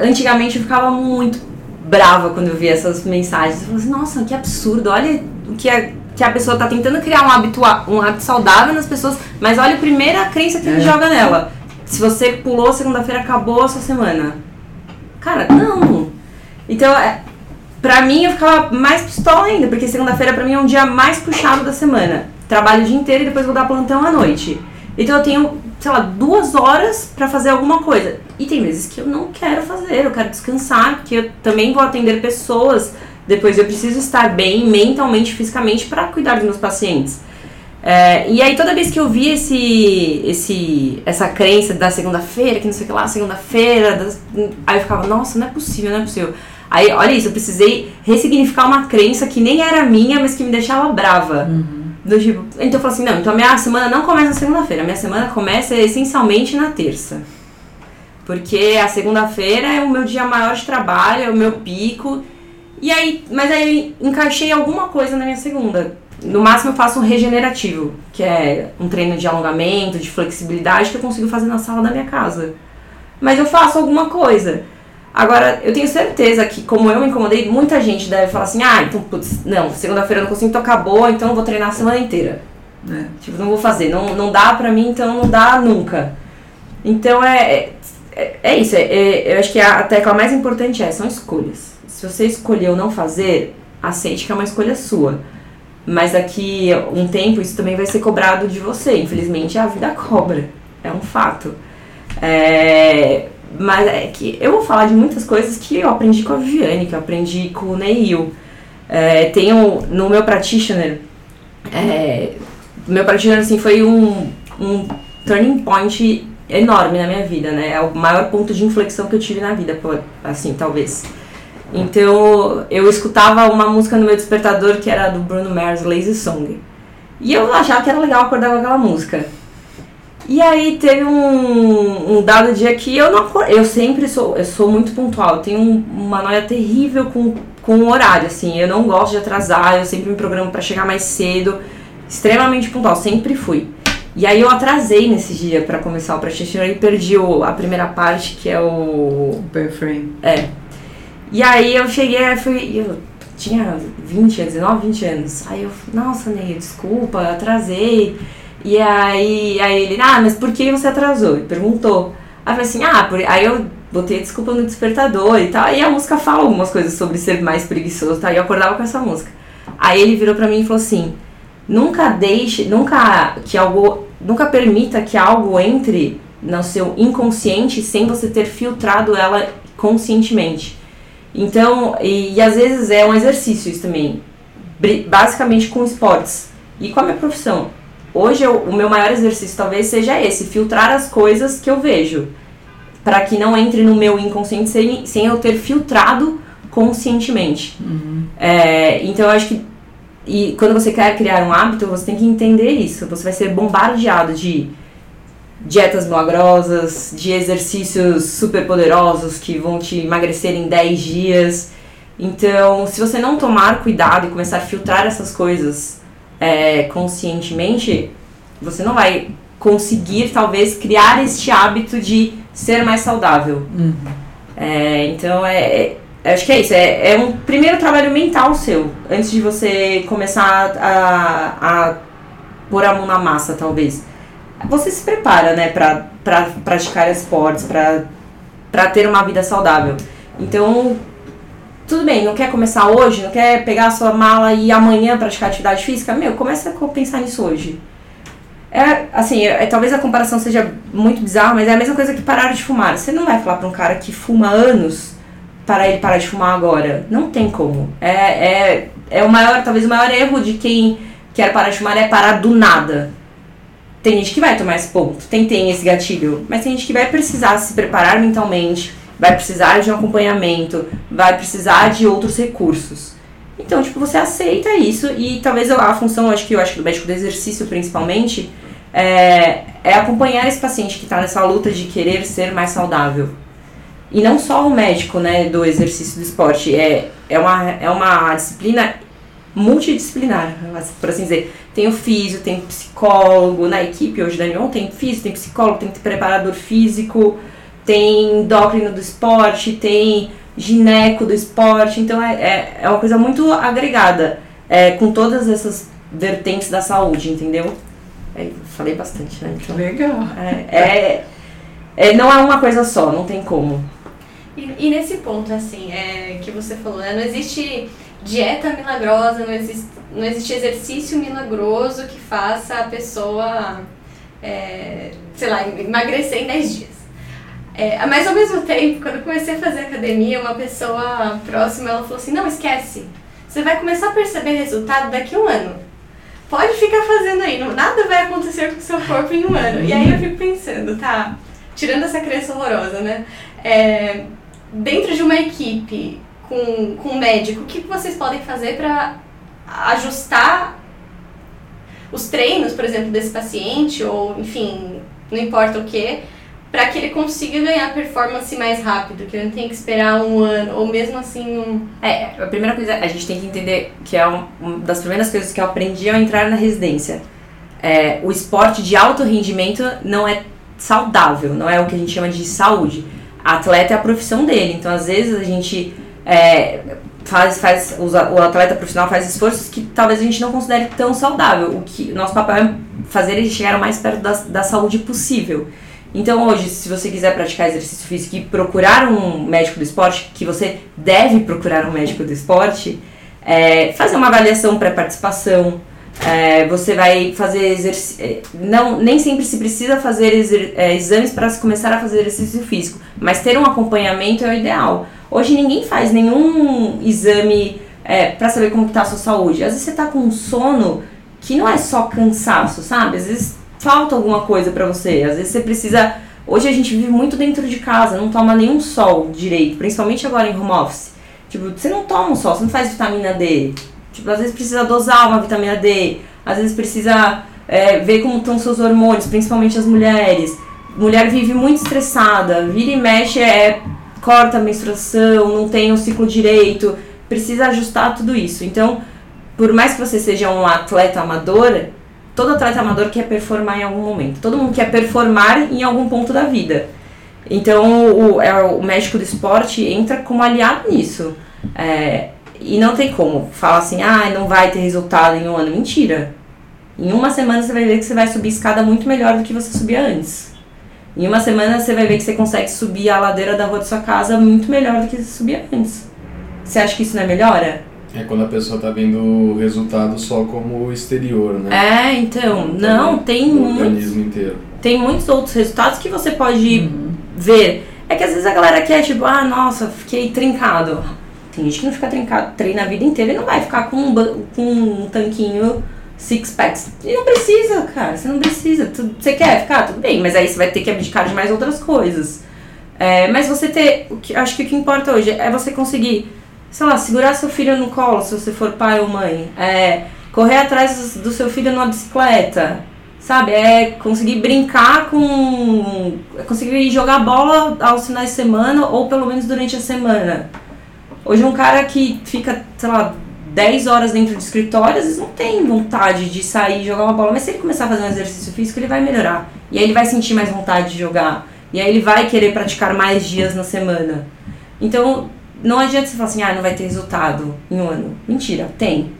antigamente eu ficava muito brava quando eu via essas mensagens. Eu falava assim, nossa, que absurdo, olha o que a, que a pessoa tá tentando criar um hábito, um hábito saudável nas pessoas, mas olha a primeira crença que ele é. joga nela. Se você pulou segunda-feira, acabou a sua semana. Cara, não. Então, é, pra mim, eu ficava mais pistola ainda, porque segunda-feira pra mim é um dia mais puxado da semana. Trabalho o dia inteiro e depois vou dar plantão à noite. Então eu tenho, sei lá, duas horas para fazer alguma coisa. E tem vezes que eu não quero fazer, eu quero descansar, porque eu também vou atender pessoas. Depois eu preciso estar bem mentalmente, fisicamente para cuidar dos meus pacientes. É, e aí toda vez que eu vi esse, esse, essa crença da segunda-feira, que não sei o que lá, segunda-feira, aí eu ficava, nossa, não é possível, não é possível. Aí, olha isso, eu precisei ressignificar uma crença que nem era minha, mas que me deixava brava. Uhum. Do tipo, então eu falo assim, não, então a minha semana não começa na segunda-feira, a minha semana começa essencialmente na terça. Porque a segunda-feira é o meu dia maior de trabalho, é o meu pico. E aí, mas aí encaixei alguma coisa na minha segunda. No máximo eu faço um regenerativo, que é um treino de alongamento, de flexibilidade que eu consigo fazer na sala da minha casa. Mas eu faço alguma coisa. Agora, eu tenho certeza que, como eu me incomodei, muita gente deve falar assim: ah, então, putz, não, segunda-feira eu não consigo, então acabou, então eu vou treinar a semana inteira. É. Tipo, não vou fazer, não, não dá pra mim, então não dá nunca. Então é, é, é isso, é, é, eu acho que a tecla mais importante é: são escolhas. Se você escolheu não fazer, aceite que é uma escolha sua. Mas daqui um tempo isso também vai ser cobrado de você. Infelizmente a vida cobra. É um fato. É, mas é que eu vou falar de muitas coisas que eu aprendi com a Viviane, que eu aprendi com o Neil. É, tenho no meu practitioner. É, meu practitioner assim, foi um, um turning point enorme na minha vida, né? É o maior ponto de inflexão que eu tive na vida, assim, talvez. Então, eu escutava uma música no meu despertador que era do Bruno Mars, Lazy Song. E eu achava que era legal acordar com aquela música. E aí teve um, um dado dia que eu não eu sempre sou, eu sou muito pontual, eu tenho uma noia terrível com, com o horário, assim, eu não gosto de atrasar, eu sempre me programo para chegar mais cedo, extremamente pontual, sempre fui. E aí eu atrasei nesse dia para começar o practitioner e perdi o, a primeira parte, que é o... Bear frame. É. E aí eu cheguei, fui, eu tinha 20, 19, 20 anos. Aí eu, nossa, Ney, desculpa, atrasei. E aí, aí ele, ah, mas por que você atrasou? Ele perguntou. Aí eu falei assim, ah, por... aí eu botei desculpa no despertador e tal. E a música fala algumas coisas sobre ser mais preguiçoso, tá? E eu acordava com essa música. Aí ele virou pra mim e falou assim: nunca deixe, nunca que algo, nunca permita que algo entre no seu inconsciente sem você ter filtrado ela conscientemente. Então, e, e às vezes é um exercício isso também, basicamente com esportes e com a minha profissão Hoje eu, o meu maior exercício talvez seja esse, filtrar as coisas que eu vejo, para que não entre no meu inconsciente sem, sem eu ter filtrado conscientemente. Uhum. É, então eu acho que e quando você quer criar um hábito, você tem que entender isso. Você vai ser bombardeado de dietas milagrosas, de exercícios super poderosos que vão te emagrecer em 10 dias. Então, se você não tomar cuidado e começar a filtrar essas coisas é, conscientemente, você não vai conseguir, talvez, criar este hábito de ser mais saudável. Uhum. É, então, é, é, acho que é isso. É, é, um primeiro trabalho mental seu, antes de você começar a, a pôr a mão na massa, talvez. Você se prepara, né, pra, pra praticar esportes, pra, pra ter uma vida saudável. Então, tudo bem, não quer começar hoje, não quer pegar a sua mala e amanhã praticar atividade física? Meu, começa a pensar nisso hoje. É, assim, é, talvez a comparação seja muito bizarra, mas é a mesma coisa que parar de fumar. Você não vai falar pra um cara que fuma anos para ele parar de fumar agora. Não tem como. É, é, é o maior, talvez o maior erro de quem quer parar de fumar é parar do nada. Tem gente que vai tomar esse ponto, tem, tem esse gatilho, mas tem gente que vai precisar se preparar mentalmente, vai precisar de um acompanhamento, vai precisar de outros recursos. Então, tipo, você aceita isso e talvez a função, acho que eu acho que do médico do exercício principalmente, é, é acompanhar esse paciente que está nessa luta de querer ser mais saudável. E não só o médico, né, do exercício do esporte, é, é, uma, é uma disciplina multidisciplinar, por assim dizer. Tem o físico, tem o psicólogo, na equipe hoje da União tem físico, tem psicólogo, tem preparador físico, tem endócrino do esporte, tem gineco do esporte, então é, é, é uma coisa muito agregada, é, com todas essas vertentes da saúde, entendeu? É, falei bastante, né? Então, Legal. É, é, é, não é uma coisa só, não tem como. E, e nesse ponto, assim, é, que você falou, né? Não existe dieta milagrosa, não existe, não existe exercício milagroso que faça a pessoa, é, sei lá, emagrecer em 10 dias. É, mas ao mesmo tempo, quando eu comecei a fazer academia, uma pessoa próxima ela falou assim: não, esquece. Você vai começar a perceber resultado daqui a um ano. Pode ficar fazendo aí, não, nada vai acontecer com o seu corpo em um ano. E aí eu fico pensando, tá, tirando essa crença horrorosa, né? É, dentro de uma equipe com, com um médico, o que vocês podem fazer para ajustar os treinos, por exemplo, desse paciente, ou enfim, não importa o que, para que ele consiga ganhar performance mais rápido, que ele não tem que esperar um ano, ou mesmo assim um... É, a primeira coisa, a gente tem que entender que é uma das primeiras coisas que eu aprendi ao entrar na residência. É, o esporte de alto rendimento não é saudável, não é o que a gente chama de saúde. A atleta é a profissão dele, então às vezes a gente é, faz, faz o atleta profissional faz esforços que talvez a gente não considere tão saudável. O que nosso papel é fazer ele chegar o mais perto da, da saúde possível. Então hoje, se você quiser praticar exercício físico e procurar um médico do esporte, que você deve procurar um médico do esporte, é, fazer uma avaliação pré-participação, é, você vai fazer exercício. É, não, nem sempre se precisa fazer exer, é, exames para começar a fazer exercício físico, mas ter um acompanhamento é o ideal. Hoje ninguém faz nenhum exame é, para saber como está a sua saúde. Às vezes você está com um sono que não é só cansaço, sabe? Às vezes falta alguma coisa para você. Às vezes você precisa. Hoje a gente vive muito dentro de casa, não toma nenhum sol direito, principalmente agora em home office. Tipo, você não toma um sol, você não faz vitamina D. Tipo, às vezes precisa dosar uma vitamina D, às vezes precisa é, ver como estão seus hormônios, principalmente as mulheres. Mulher vive muito estressada, vira e mexe, é, corta a menstruação, não tem o ciclo direito, precisa ajustar tudo isso. Então, por mais que você seja um atleta amador, todo atleta amador quer performar em algum momento. Todo mundo quer performar em algum ponto da vida. Então, o, é, o médico do esporte entra como aliado nisso. É, e não tem como falar assim, ah, não vai ter resultado em um ano. Mentira. Em uma semana você vai ver que você vai subir escada muito melhor do que você subia antes. Em uma semana você vai ver que você consegue subir a ladeira da rua de sua casa muito melhor do que você subia antes. Você acha que isso não é melhora? É quando a pessoa tá vendo o resultado só como exterior, né? É, então, não, tem o organismo inteiro. Tem muitos outros resultados que você pode uhum. ver. É que às vezes a galera quer, tipo, ah, nossa, fiquei trincado. Tem gente que não fica trincado, treina a vida inteira e não vai ficar com um, com um tanquinho six packs. E não precisa, cara, você não precisa. Você quer ficar? Tudo bem, mas aí você vai ter que abdicar de mais outras coisas. É, mas você ter, o que, acho que o que importa hoje é você conseguir sei lá, segurar seu filho no colo se você for pai ou mãe. É, correr atrás do seu filho numa bicicleta. Sabe? É conseguir brincar com. É conseguir jogar bola aos finais de semana ou pelo menos durante a semana. Hoje um cara que fica, sei lá, 10 horas dentro do escritório, às vezes não tem vontade de sair jogar uma bola, mas se ele começar a fazer um exercício físico, ele vai melhorar. E aí ele vai sentir mais vontade de jogar. E aí ele vai querer praticar mais dias na semana. Então, não adianta você falar assim, ah, não vai ter resultado em um ano. Mentira, tem.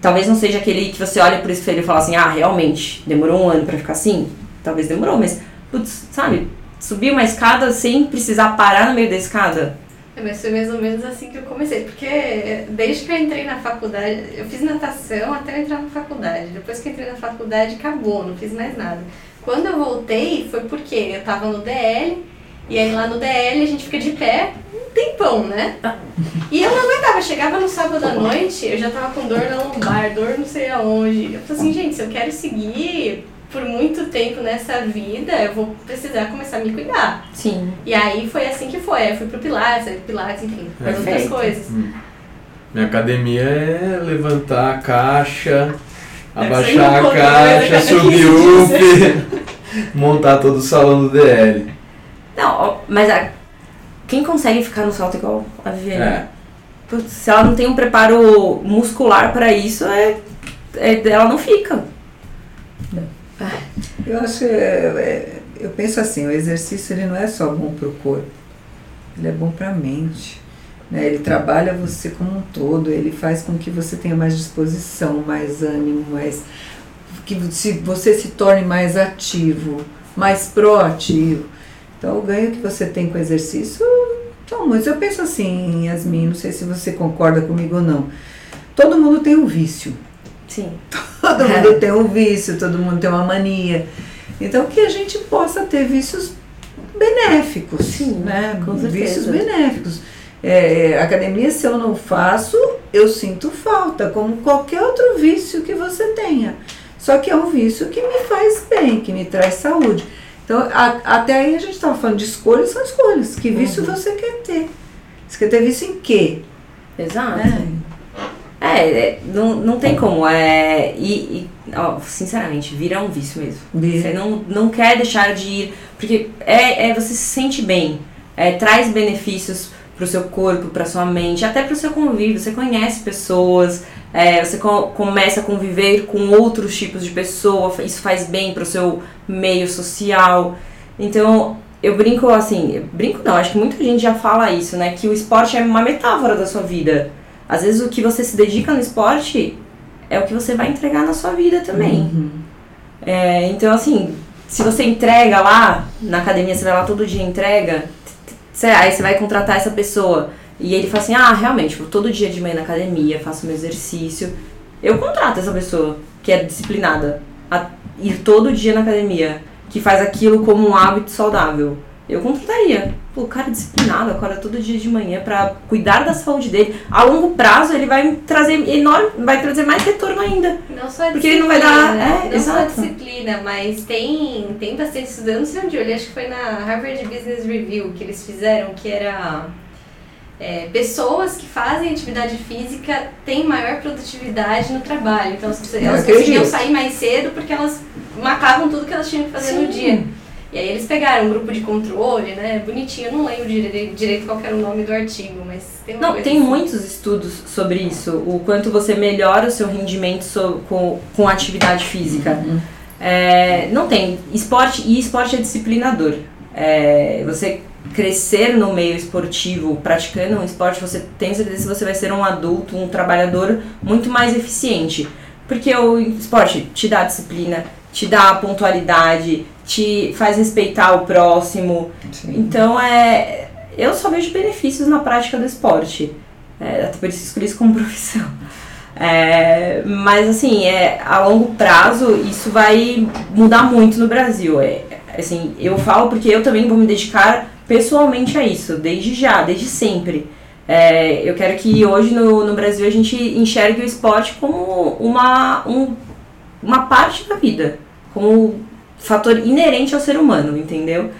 Talvez não seja aquele que você olha pro espelho e fala assim, ah, realmente, demorou um ano para ficar assim? Talvez demorou, mas, putz, sabe, subir uma escada sem precisar parar no meio da escada, É, mas foi mais ou menos assim que eu comecei, porque desde que eu entrei na faculdade, eu fiz natação até eu entrar na faculdade. Depois que entrei na faculdade, acabou, não fiz mais nada. Quando eu voltei, foi porque eu tava no DL, e aí lá no DL a gente fica de pé um tempão, né? E eu não aguentava, chegava no sábado à noite, eu já tava com dor na lombar, dor não sei aonde. Eu falei assim, gente, se eu quero seguir por muito tempo nessa vida, eu vou precisar começar a me cuidar. Sim. E aí foi assim que foi. Eu fui pro Pilates, aí Pilates, enfim, faz outras coisas. Hum. Minha academia é levantar a caixa, Deve abaixar a pouco, caixa, né? subir o up, montar todo o salão do DL. Não, mas a- quem consegue ficar no salto igual a Viviane? É. Putz, Se ela não tem um preparo muscular pra isso, é, é- ela não fica. Eu acho que, é, eu penso assim, o exercício ele não é só bom para o corpo, ele é bom para a mente. Né? Ele trabalha você como um todo, ele faz com que você tenha mais disposição, mais ânimo, mais que se, você se torne mais ativo, mais proativo. Então o ganho que você tem com o exercício são muitos. Eu penso assim, Yasmin, não sei se você concorda comigo ou não. Todo mundo tem um vício. Sim. Todo É. mundo tem um vício, todo mundo tem uma mania. Então que a gente possa ter vícios benéficos, Sim, né? com certeza. Vícios benéficos. É, academia, se eu não faço, eu sinto falta, como qualquer outro vício que você tenha. Só que é um vício que me faz bem, que me traz saúde. Então, a- até aí a gente estava falando de escolhas, são escolhas. Que vício Uhum. você quer ter? Você quer ter vício em quê? Exato. Né? É, é, não, não tem como. É, e, e, ó, sinceramente, vira um vício mesmo. Você não, não quer deixar de ir, porque é, é você se sente bem, é, traz benefícios pro seu corpo, pra sua mente, até pro seu convívio. Você conhece pessoas, é, você co- começa a conviver com outros tipos de pessoa, isso faz bem pro seu meio social. Então, eu brinco assim, eu brinco não, acho que muita gente já fala isso, né? Que o esporte é uma metáfora da sua vida. Às vezes o que você se dedica no esporte é o que você vai entregar na sua vida também. Uhum. É, então, assim, se você entrega lá, na academia, você vai lá todo dia entrega, aí você vai contratar essa pessoa e ele fala assim: ah, realmente, vou todo dia de manhã na academia, faço meu exercício. Eu contrato essa pessoa que é disciplinada a ir todo dia na academia, que faz aquilo como um hábito saudável. Eu contrataria. Pô, o cara é disciplinado, acorda todo dia de manhã pra cuidar da saúde dele. A longo prazo ele vai trazer enorme, vai trazer mais retorno ainda. Não só a Porque ele não vai dar- disciplina, é, não só a exato. disciplina, mas tem, tem bastante estudando, não sei onde eu olhei, acho que foi na Harvard Business Review que eles fizeram, que era é, pessoas que fazem atividade física têm maior produtividade no trabalho. Então elas conseguiam sair mais cedo porque elas matavam tudo que elas tinham que fazer no Sim. dia. E aí eles pegaram um grupo de controle, né? Bonitinho, eu não lembro dire- direito qual era o nome do artigo, mas tem Não, tem assim. muitos estudos sobre isso, o quanto você melhora o seu rendimento so- com, com atividade física. É, não tem. Esporte, e esporte é disciplinador. É, você crescer no meio esportivo, praticando um esporte, você tem certeza que você vai ser um adulto, um trabalhador muito mais eficiente. Porque o esporte te dá disciplina, te dá pontualidade, te faz respeitar o próximo, Sim. então, é, eu só vejo benefícios na prática do esporte. É, até por isso escolhi isso como profissão. É, mas, assim, é, a longo prazo, isso vai mudar muito no Brasil. É, assim, eu falo porque eu também vou me dedicar pessoalmente a isso, desde já, desde sempre. É, eu quero que hoje no, no Brasil a gente enxergue o esporte como uma, um- uma parte da vida, como fator inerente ao ser humano, entendeu?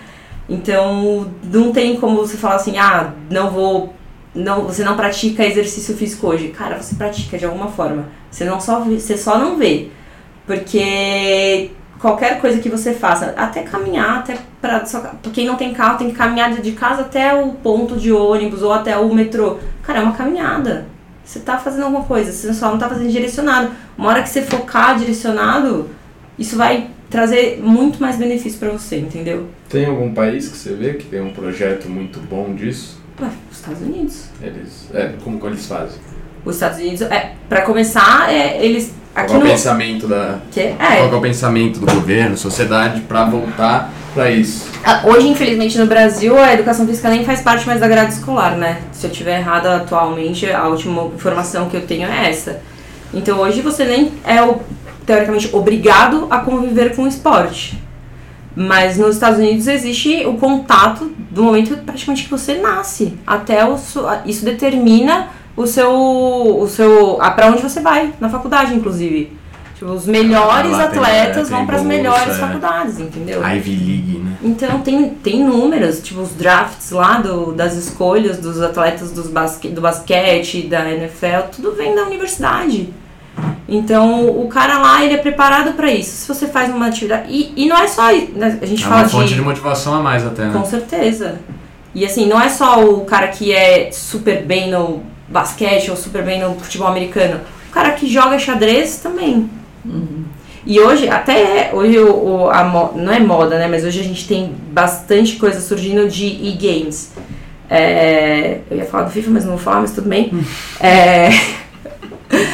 Então, não tem como você falar assim, ah, não vou. Não, você não pratica exercício físico hoje. Cara, você pratica de alguma forma. Você, não só, você só não vê. Porque qualquer coisa que você faça, até caminhar, até pra, só, pra quem não tem carro, tem que caminhar de casa até o ponto de ônibus ou até o metrô. Cara, é uma caminhada. Você tá fazendo alguma coisa, você só não tá fazendo direcionado. Uma hora que você focar direcionado, isso vai trazer muito mais benefício pra você, entendeu? Tem algum país que você vê que tem um projeto muito bom disso? Ué, os Estados Unidos. Eles, é, como que eles fazem? Os Estados Unidos, é, pra começar, é, eles. Aqui Qual é o no. pensamento da Que, qual que é é, o pensamento do governo, sociedade para voltar para isso? Ah, Hoje, infelizmente, no Brasil, a educação física nem faz parte mais da grade escolar, né? Se eu tiver errada atualmente, a última informação que eu tenho é essa. Então, hoje você nem é, o- teoricamente, obrigado a conviver com o esporte. Mas nos Estados Unidos existe o contato do momento praticamente que você nasce. Até o, isso determina o seu. o seu. a pra onde você vai, na faculdade, inclusive. Tipo, os melhores tem- atletas tem vão para as melhores é. faculdades, entendeu? Ivy League, né? Então tem, tem números, tipo os drafts lá do, das escolhas dos atletas dos basque, do basquete, da NFL, tudo vem da universidade. Então o cara lá ele é preparado para isso. Se você faz uma atividade. E, e não é só. isso, né? A gente É fala uma fonte de. de motivação a mais até, né? Com certeza. E assim, não é só o cara que é super bem no basquete ou super bem no futebol americano. O cara que joga xadrez também. E hoje, até hoje o, o- a não é moda, né? Mas hoje a gente tem bastante coisa surgindo de e-games. É, eu ia falar do FIFA, mas não vou falar, mas tudo bem. É,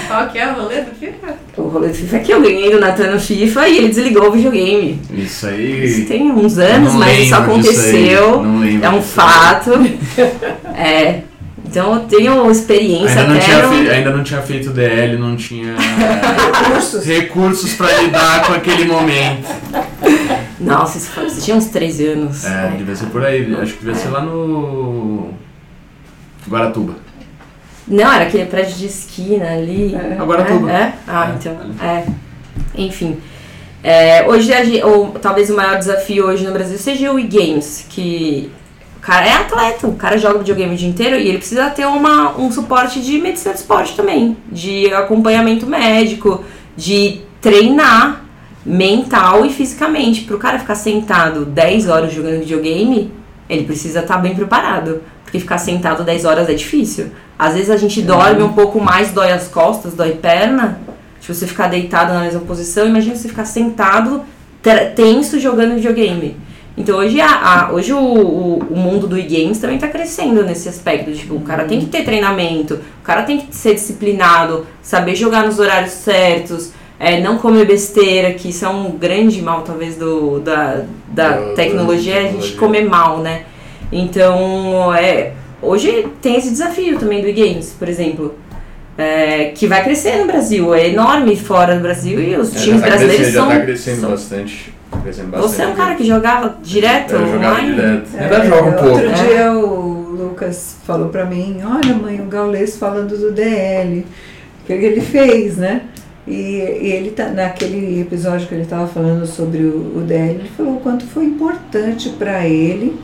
Qual que é o rolê do FIFA? o rolê do FIFA é que eu ganhei do Natan no FIFA e ele desligou o videogame. Isso Isso aí. tem uns anos, mas isso lembro disso aí, aconteceu. não lembro É um fato. é. Então eu tenho experiência Ainda não, até tinha no- fe- ainda não tinha feito DL, não tinha Cursos. recursos pra lidar com aquele momento. Nossa, isso foi, isso tinha uns 13 anos. É, devia ser por aí. Acho que devia ser lá no. Guaratuba. Não, era aquele prédio de esquina ali. É. A Guaratuba. É? Ah, É, então. É. Enfim. É, hoje, ou talvez o maior desafio hoje no Brasil seja o e-games, que o cara é atleta, o cara joga videogame o dia inteiro e ele precisa ter uma, um suporte de medicina de esporte também, de acompanhamento médico, de treinar mental e fisicamente. Pro cara ficar sentado 10 horas jogando videogame, ele precisa estar bem preparado. Porque ficar sentado 10 horas é difícil. Às vezes a gente dorme um pouco mais, dói as costas, dói perna. Se você ficar deitado na mesma posição, imagina você ficar sentado, tenso, jogando videogame. Então hoje, a, a- hoje o, o, o mundo do e-games também está crescendo nesse aspecto. Tipo, o cara tem que ter treinamento, o cara tem que ser disciplinado, saber jogar nos horários certos, é, não comer besteira, que isso é um grande mal, talvez, do, da, da Da- da tecnologia, é a gente tecnologia. comer mal, né? Então, é, hoje tem esse desafio também do e-games, por exemplo. é, que vai crescer no Brasil, é enorme fora do Brasil e os É, times tá brasileiros são. Já tá crescendo são- bastante. Crescendo bastante. Você é um cara que jogava direto Eu jogava online? direto. É, Ainda joga um pouco. Outro dia o Lucas falou pra mim, olha mãe, o Gaules falando do DL, que ele fez, né? E, e ele tá naquele episódio que ele estava falando sobre o, o DL, ele falou o quanto foi importante para ele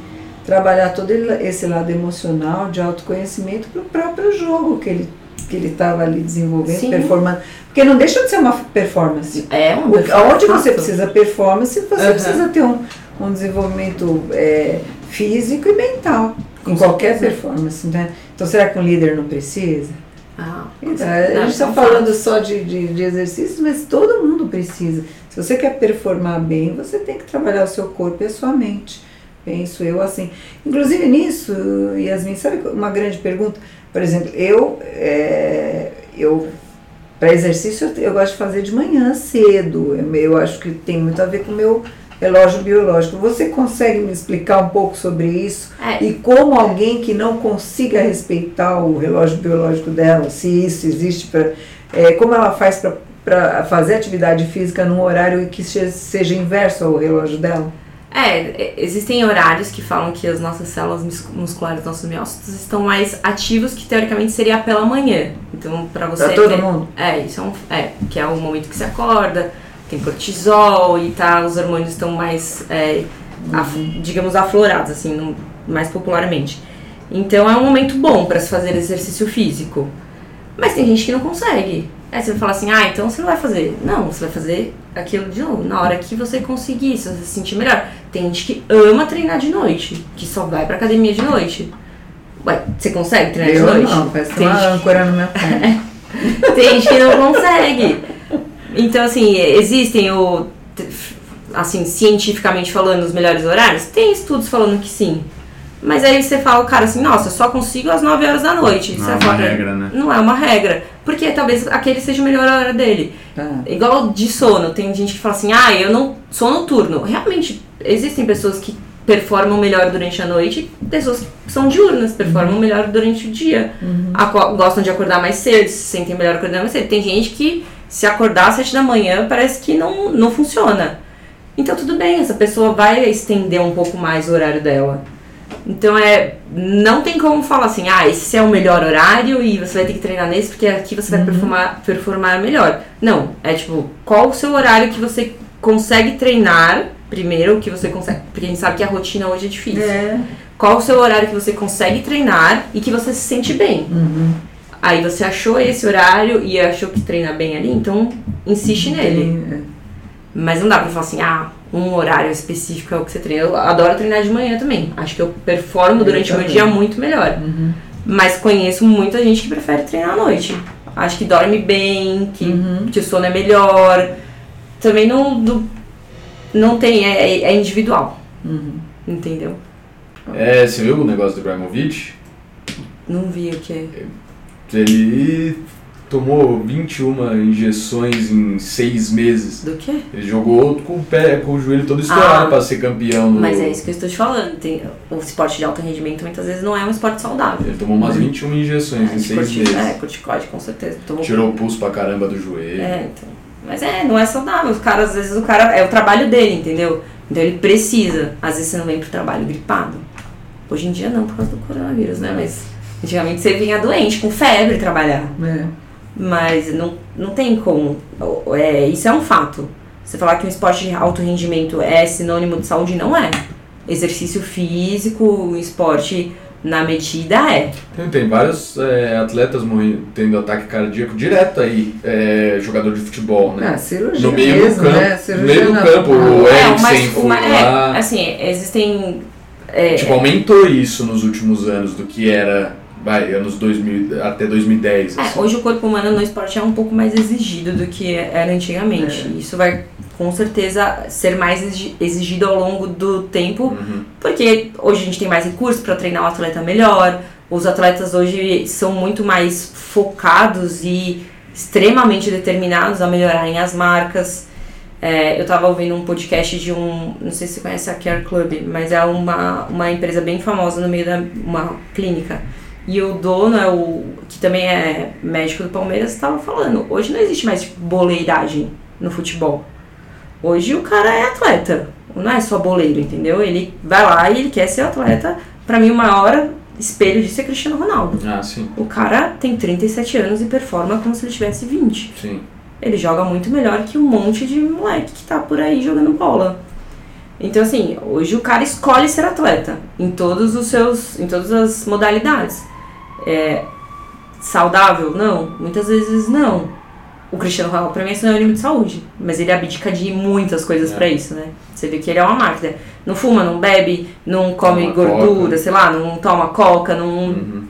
trabalhar todo esse lado emocional de autoconhecimento para o próprio jogo que ele que ele estava ali desenvolvendo, Sim. performando, porque não deixa de ser uma performance. É um O- Onde você precisa performance, você Aham. precisa ter um, um desenvolvimento é, físico e mental em Com qualquer certeza. performance. Né? Então, será que um líder não precisa? Ah, Então, a gente está são falando só de, de, de exercícios, mas todo mundo precisa. Se você quer performar bem, você tem que trabalhar o seu corpo e a sua mente. Penso eu assim. Inclusive nisso, Yasmin, sabe uma grande pergunta? Por exemplo, eu, é, eu para exercício eu, eu gosto de fazer de manhã cedo. Eu, eu acho que tem muito a ver com o meu relógio biológico. Você consegue me explicar um pouco sobre isso? É, E como alguém que não consiga respeitar o relógio biológico dela, se isso existe, pra, é, como ela faz para fazer atividade física num horário que se- seja inverso ao relógio dela? É, existem horários que falam que as nossas células mus- musculares, nossos miócitos, estão mais ativos que teoricamente seria pela manhã. Então, pra você. Para todo ter- mundo? É, isso é, um, é, que é o momento que você acorda, tem cortisol e tá, os hormônios estão mais, é, af- digamos, aflorados, assim, no- mais popularmente. Então é um momento bom para se fazer exercício físico. Mas tem gente que não consegue. Aí você vai falar assim, ah, então você não vai fazer. Não, você vai fazer aquilo de novo, na hora que você conseguir, se você se sentir melhor. Tem gente que ama treinar de noite, que só vai pra academia de noite. Ué, você consegue treinar Eu de noite? não, parece Tem uma gente- âncora no meu pé. tem gente que não consegue. Então, assim, existem o. Assim, cientificamente falando, os melhores horários? Tem estudos falando que sim. Mas aí você fala, o cara, assim, nossa, só consigo às 9 horas da noite. Não Você é uma fala, regra, né? Não é uma regra. Porque talvez aquele seja a melhor hora dele. Tá. Igual de sono, tem gente que fala assim, ah, eu não sou noturno. Realmente, existem pessoas que performam melhor durante a noite, pessoas que são diurnas, performam melhor durante o dia. Aco- gostam de acordar mais cedo, se sentem melhor acordando mais cedo. Tem gente que se acordar às 7 da manhã parece que não, não funciona. Então tudo bem, essa pessoa vai estender um pouco mais o horário dela. Então é. Não tem como falar assim, ah, esse é o melhor horário e você vai ter que treinar nesse porque aqui você vai performar, performar melhor. Não, é tipo, qual o seu horário que você consegue treinar primeiro, que você consegue. Porque a gente sabe que a rotina hoje é difícil. É. Qual o seu horário que você consegue treinar e que você se sente bem? Uhum. Aí você achou esse horário e achou que treina bem ali, então insiste nele. É. Mas não dá pra falar assim, ah, um horário específico é o que você treina. Eu adoro treinar de manhã também. Acho que eu performo Eu durante o meu dia muito melhor. Uhum. Mas conheço muita gente que prefere treinar à noite. Acho que dorme bem, que, Uhum. que o sono é melhor. Também não, não, não tem, é, é individual. Uhum. Entendeu? É, você viu o negócio do Ibrahimovic? Não vi o que. Ele tomou 21 injeções em seis meses. Do que? Ele jogou com o pé, com o joelho todo estourado Ah, pra ser campeão. No... Mas é isso que eu estou te falando. Tem, o esporte de alto rendimento muitas vezes não é um esporte saudável. Ele tomou umas 21 injeções em de seis corti- meses. É, corticóide, com certeza. Tomou- Tirou o pulso pra caramba do joelho. É, então. Mas é, não é saudável. Os caras, às vezes, o cara. É o trabalho dele, entendeu? Então ele precisa. Às vezes você não vem pro trabalho gripado. Hoje em dia não, por causa do coronavírus, né? Mas antigamente você vinha doente, com febre trabalhar. É. Mas não, não tem como. É, isso é um fato. Você falar que um esporte de alto rendimento é sinônimo de saúde, não é. Exercício físico, um esporte na medida é. Tem, tem vários é, atletas morrendo, tendo ataque cardíaco direto aí, é, jogador de futebol, né? Ah, cirurgia no meio mesmo, do campo. né? no Cirurgia meio do campo, o é, Eriksen mas foi lá. é, assim, existem. é, Tipo, aumentou isso nos últimos anos do que era, vai, anos 2000 até 2010. É, assim. hoje o corpo humano no esporte é um pouco mais exigido do que era antigamente. Isso vai com certeza ser mais exigi- exigido ao longo do tempo, Uhum. porque hoje a gente tem mais recursos para treinar o atleta melhor. Os atletas hoje são muito mais focados e extremamente determinados a melhorarem as marcas. É, eu tava ouvindo um podcast de um, não sei se você conhece a Care Club, mas é uma, uma empresa bem famosa no meio da uma clínica. E o dono é o que também é médico do Palmeiras estava falando, hoje não existe mais tipo, boleiragem no futebol. Hoje o cara é atleta, não é só boleiro, entendeu? Ele vai lá e ele quer ser atleta. Pra mim o maior espelho disso é Cristiano Ronaldo. Ah, sim, O cara tem 37 anos e performa como se ele tivesse 20 sim. ele joga muito melhor que um monte de moleque que tá por aí jogando bola. Então assim, hoje o cara escolhe ser atleta em todos os seus, em todas as modalidades. É saudável? Não, muitas vezes não. O Cristiano Ronaldo pra mim é sinônimo de saúde, mas ele abdica de muitas coisas É. pra isso, né? Você vê que ele é uma máquina. Não fuma, não bebe, não come Toma gordura, coca. sei lá, não toma coca, não. Uhum.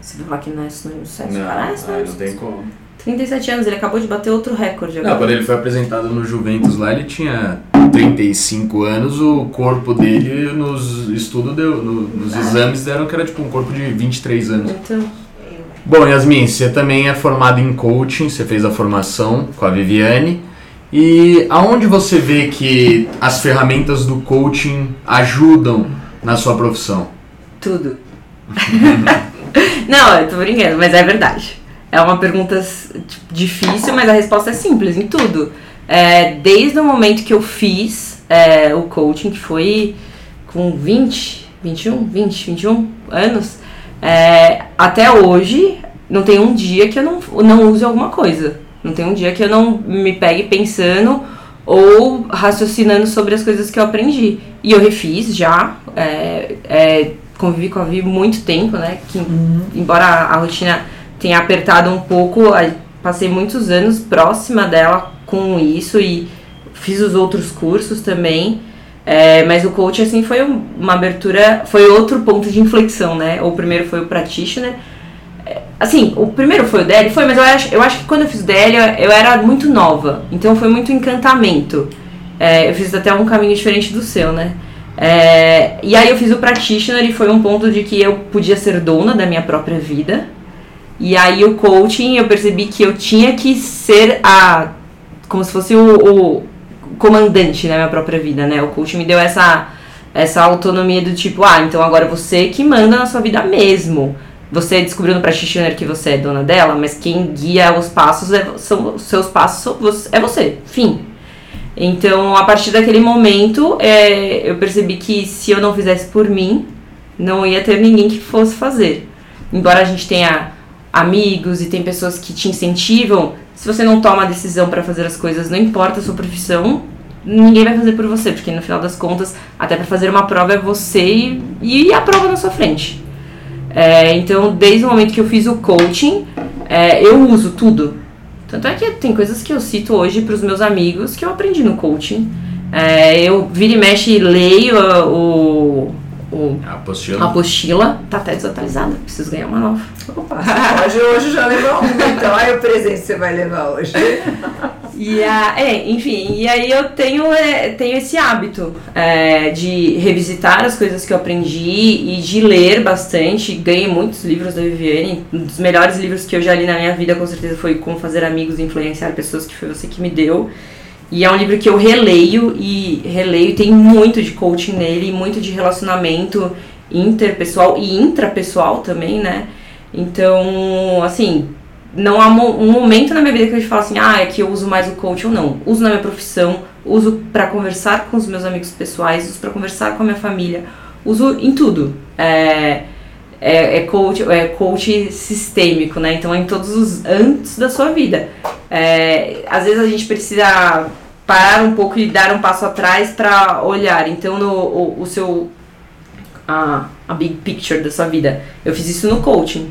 Você vai falar que não é sinônimo de sucesso? Não, Cara, é sinônimo não tem como. 37 anos, ele acabou de bater outro recorde agora. Não, quando ele foi apresentado no Juventus lá, ele tinha 35 anos, o corpo dele nos estudos deu, no- nos exames deram que era tipo um corpo de 23 anos. Então, Bom, Yasmin, você também é formado em coaching, você fez a formação com a Viviane. E aonde você vê que as ferramentas do coaching ajudam na sua profissão? tudo. Não, eu tô brincando, mas é verdade. É uma pergunta tipo, difícil, mas a resposta é simples, em tudo. É, desde o momento que eu fiz é, o coaching, que foi com 20, 21, 20, 21 anos, é, até hoje, não tem um dia que eu não, não use alguma coisa. Não tem um dia que eu não me pegue pensando ou raciocinando sobre as coisas que eu aprendi. E eu refiz já, é, é, convivi com a Vi muito tempo, né? Que, Embora a, rotina tenha apertado um pouco, passei muitos anos próxima dela com isso e fiz os outros cursos também. É, mas o coach, assim, foi um- uma abertura, foi outro ponto de inflexão, né? O primeiro foi o practitioner. É, Assim, o primeiro foi o DL, foi, mas eu acho, eu acho que quando eu fiz o DL eu, era muito nova, então foi muito encantamento. É, eu fiz até um caminho diferente do seu, né? É, e aí eu fiz o practitioner e foi um ponto de que eu podia ser dona da minha própria vida. E aí o coaching eu percebi que eu tinha que ser a. como se fosse o. o comandante na minha própria vida, né? O coach me deu essa, essa autonomia do tipo, ah, então agora você que manda na sua vida mesmo. Você descobriu no practitioner que você é dona dela, mas quem guia os passos é, são os seus passos é você. Fim. Então, a partir daquele momento, é, eu percebi que se eu não fizesse por mim, não ia ter ninguém que fosse fazer. Embora a gente tenha amigos e tem pessoas que te incentivam, se você não toma a decisão para fazer as coisas, não importa a sua profissão, ninguém vai fazer por você, porque no final das contas, até para fazer uma prova é você e, e a prova na sua frente. É, então, desde o momento que eu fiz o coaching, é, eu uso tudo. Tanto é que tem coisas que eu cito hoje para os meus amigos que eu aprendi no coaching. É, eu vira e mexe leio o, o, a apostila. A apostila tá até desatualizada, preciso ganhar uma nova. Opa, hoje, hoje já levou uma, então aí o presente você vai levar hoje. E a, é, enfim, e aí eu tenho, é, tenho esse hábito é, de revisitar as coisas que eu aprendi e de ler bastante. Ganhei muitos livros da Viviane. Um dos melhores livros que eu já li na minha vida, com certeza, foi Como Fazer Amigos e Influenciar Pessoas, que foi você que me deu. E é um livro que eu releio e releio, tem muito de coaching nele, muito de relacionamento interpessoal e intrapessoal também, né? Então, assim, não há um momento na minha vida que eu falo assim, ah, é que eu uso mais o coaching ou não. Uso na minha profissão, uso para conversar com os meus amigos pessoais, uso para conversar com a minha família, uso em tudo. É, é, é, coach, é coach sistêmico, né? Então é em todos os antes da sua vida. É, às vezes a gente precisa parar um pouco e dar um passo atrás para olhar. Então no o, o seu a, a big picture da sua vida. Eu fiz isso no coaching.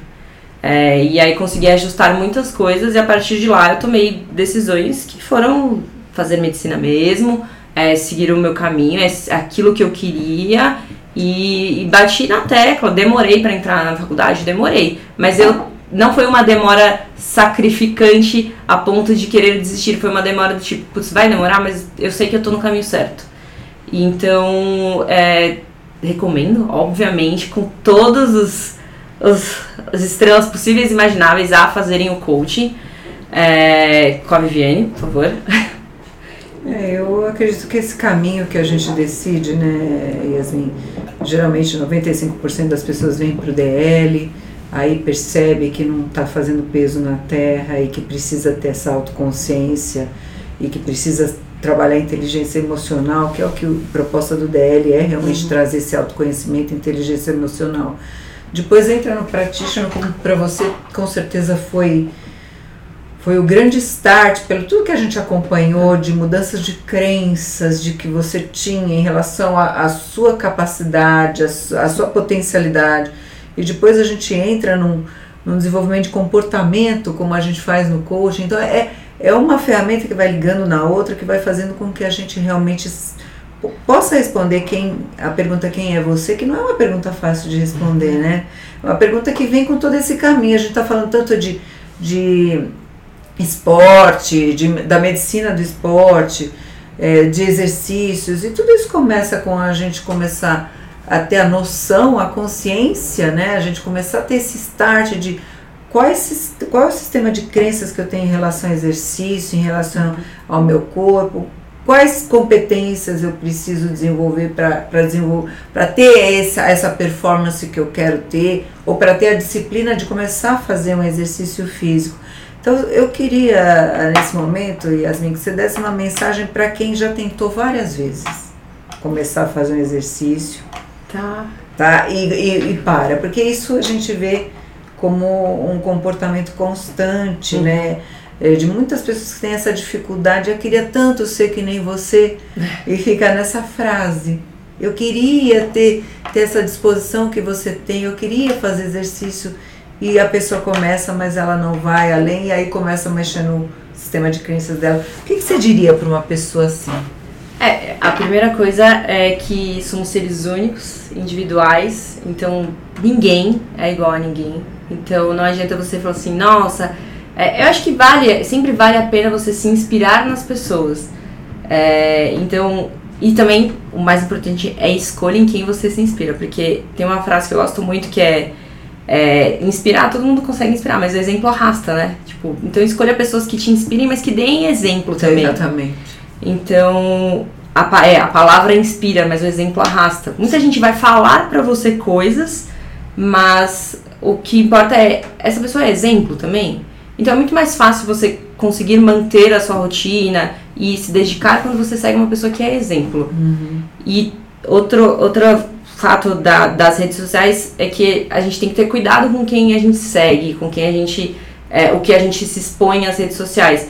É, e aí consegui ajustar muitas coisas e a partir de lá eu tomei decisões que foram fazer medicina mesmo, é, seguir o meu caminho, é aquilo que eu queria e, e bati na tecla, demorei para entrar na faculdade, demorei. Mas eu não foi uma demora sacrificante a ponto de querer desistir, foi uma demora do tipo, putz, vai demorar, mas eu sei que eu tô no caminho certo. Então, é, recomendo, obviamente, com todos os, os, as estrelas possíveis e imagináveis a fazerem o coaching. É, com a Viviane, por favor. É, eu acredito que esse caminho que a gente decide, né, Yasmin, geralmente 95% das pessoas vêm para o DL, aí percebe que não está fazendo peso na terra e que precisa ter essa autoconsciência e que precisa trabalhar a inteligência emocional, que é o que a proposta do DL é, realmente uhum. trazer esse autoconhecimento, inteligência emocional. Depois entra no practitioner, como para você com certeza foi foi o grande start, pelo tudo que a gente acompanhou, de mudanças de crenças, de que você tinha em relação à sua capacidade, à sua potencialidade. E depois a gente entra num, num desenvolvimento de comportamento, como a gente faz no coaching. Então, é, é uma ferramenta que vai ligando na outra, que vai fazendo com que a gente realmente possa responder quem a pergunta quem é você, que não é uma pergunta fácil de responder, né? É uma pergunta que vem com todo esse caminho. A gente está falando tanto de, de esporte, de, da medicina do esporte, é, de exercícios, e tudo isso começa com a gente começar a ter a noção, a consciência, né? A gente começar a ter esse start de qual é, esse, qual é o sistema de crenças que eu tenho em relação ao exercício, em relação ao meu corpo, quais competências eu preciso desenvolver para ter essa, essa performance que eu quero ter, ou para ter a disciplina de começar a fazer um exercício físico. Então, eu queria, nesse momento, Yasmin, que você desse uma mensagem para quem já tentou várias vezes começar a fazer um exercício. Tá. Tá? E, e, e para, porque isso a gente vê como um comportamento constante, uhum. né? É, de muitas pessoas que têm essa dificuldade. Eu queria tanto ser que nem você e fica nessa frase. Eu queria ter, ter essa disposição que você tem, eu queria fazer exercício e a pessoa começa, mas ela não vai além, e aí começa a mexer no sistema de crenças dela. O que, que você diria para uma pessoa assim? É, a primeira coisa é que somos seres únicos, individuais, então ninguém é igual a ninguém. Então não adianta você falar assim, nossa, é, eu acho que vale, sempre vale a pena você se inspirar nas pessoas. É, então, e também o mais importante é escolha em quem você se inspira, porque tem uma frase que eu gosto muito que é é, inspirar, todo mundo consegue inspirar, mas o exemplo arrasta, né? Tipo, então escolha pessoas que te inspirem, mas que deem exemplo também. Exatamente. Então, a, é, a palavra inspira, mas o exemplo arrasta. Muita gente vai falar pra você coisas, mas o que importa é essa pessoa é exemplo também. Então é muito mais fácil você conseguir manter a sua rotina e se dedicar quando você segue uma pessoa que é exemplo. E outro, outro fato da- das redes sociais é que a gente tem que ter cuidado com quem a gente segue, com quem a gente. é, o que a gente se expõe às redes sociais.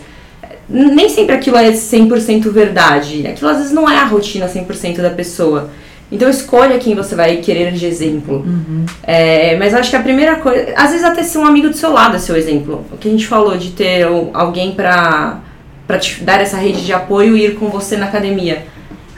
Nem sempre aquilo é 100% verdade. Aquilo às vezes não é a rotina 100% da pessoa. Então escolha quem você vai querer de exemplo. É, mas acho que a primeira coisa. Às vezes até ser um amigo do seu lado é seu exemplo. O que a gente falou de ter alguém pra, pra te dar essa rede de apoio e ir com você na academia.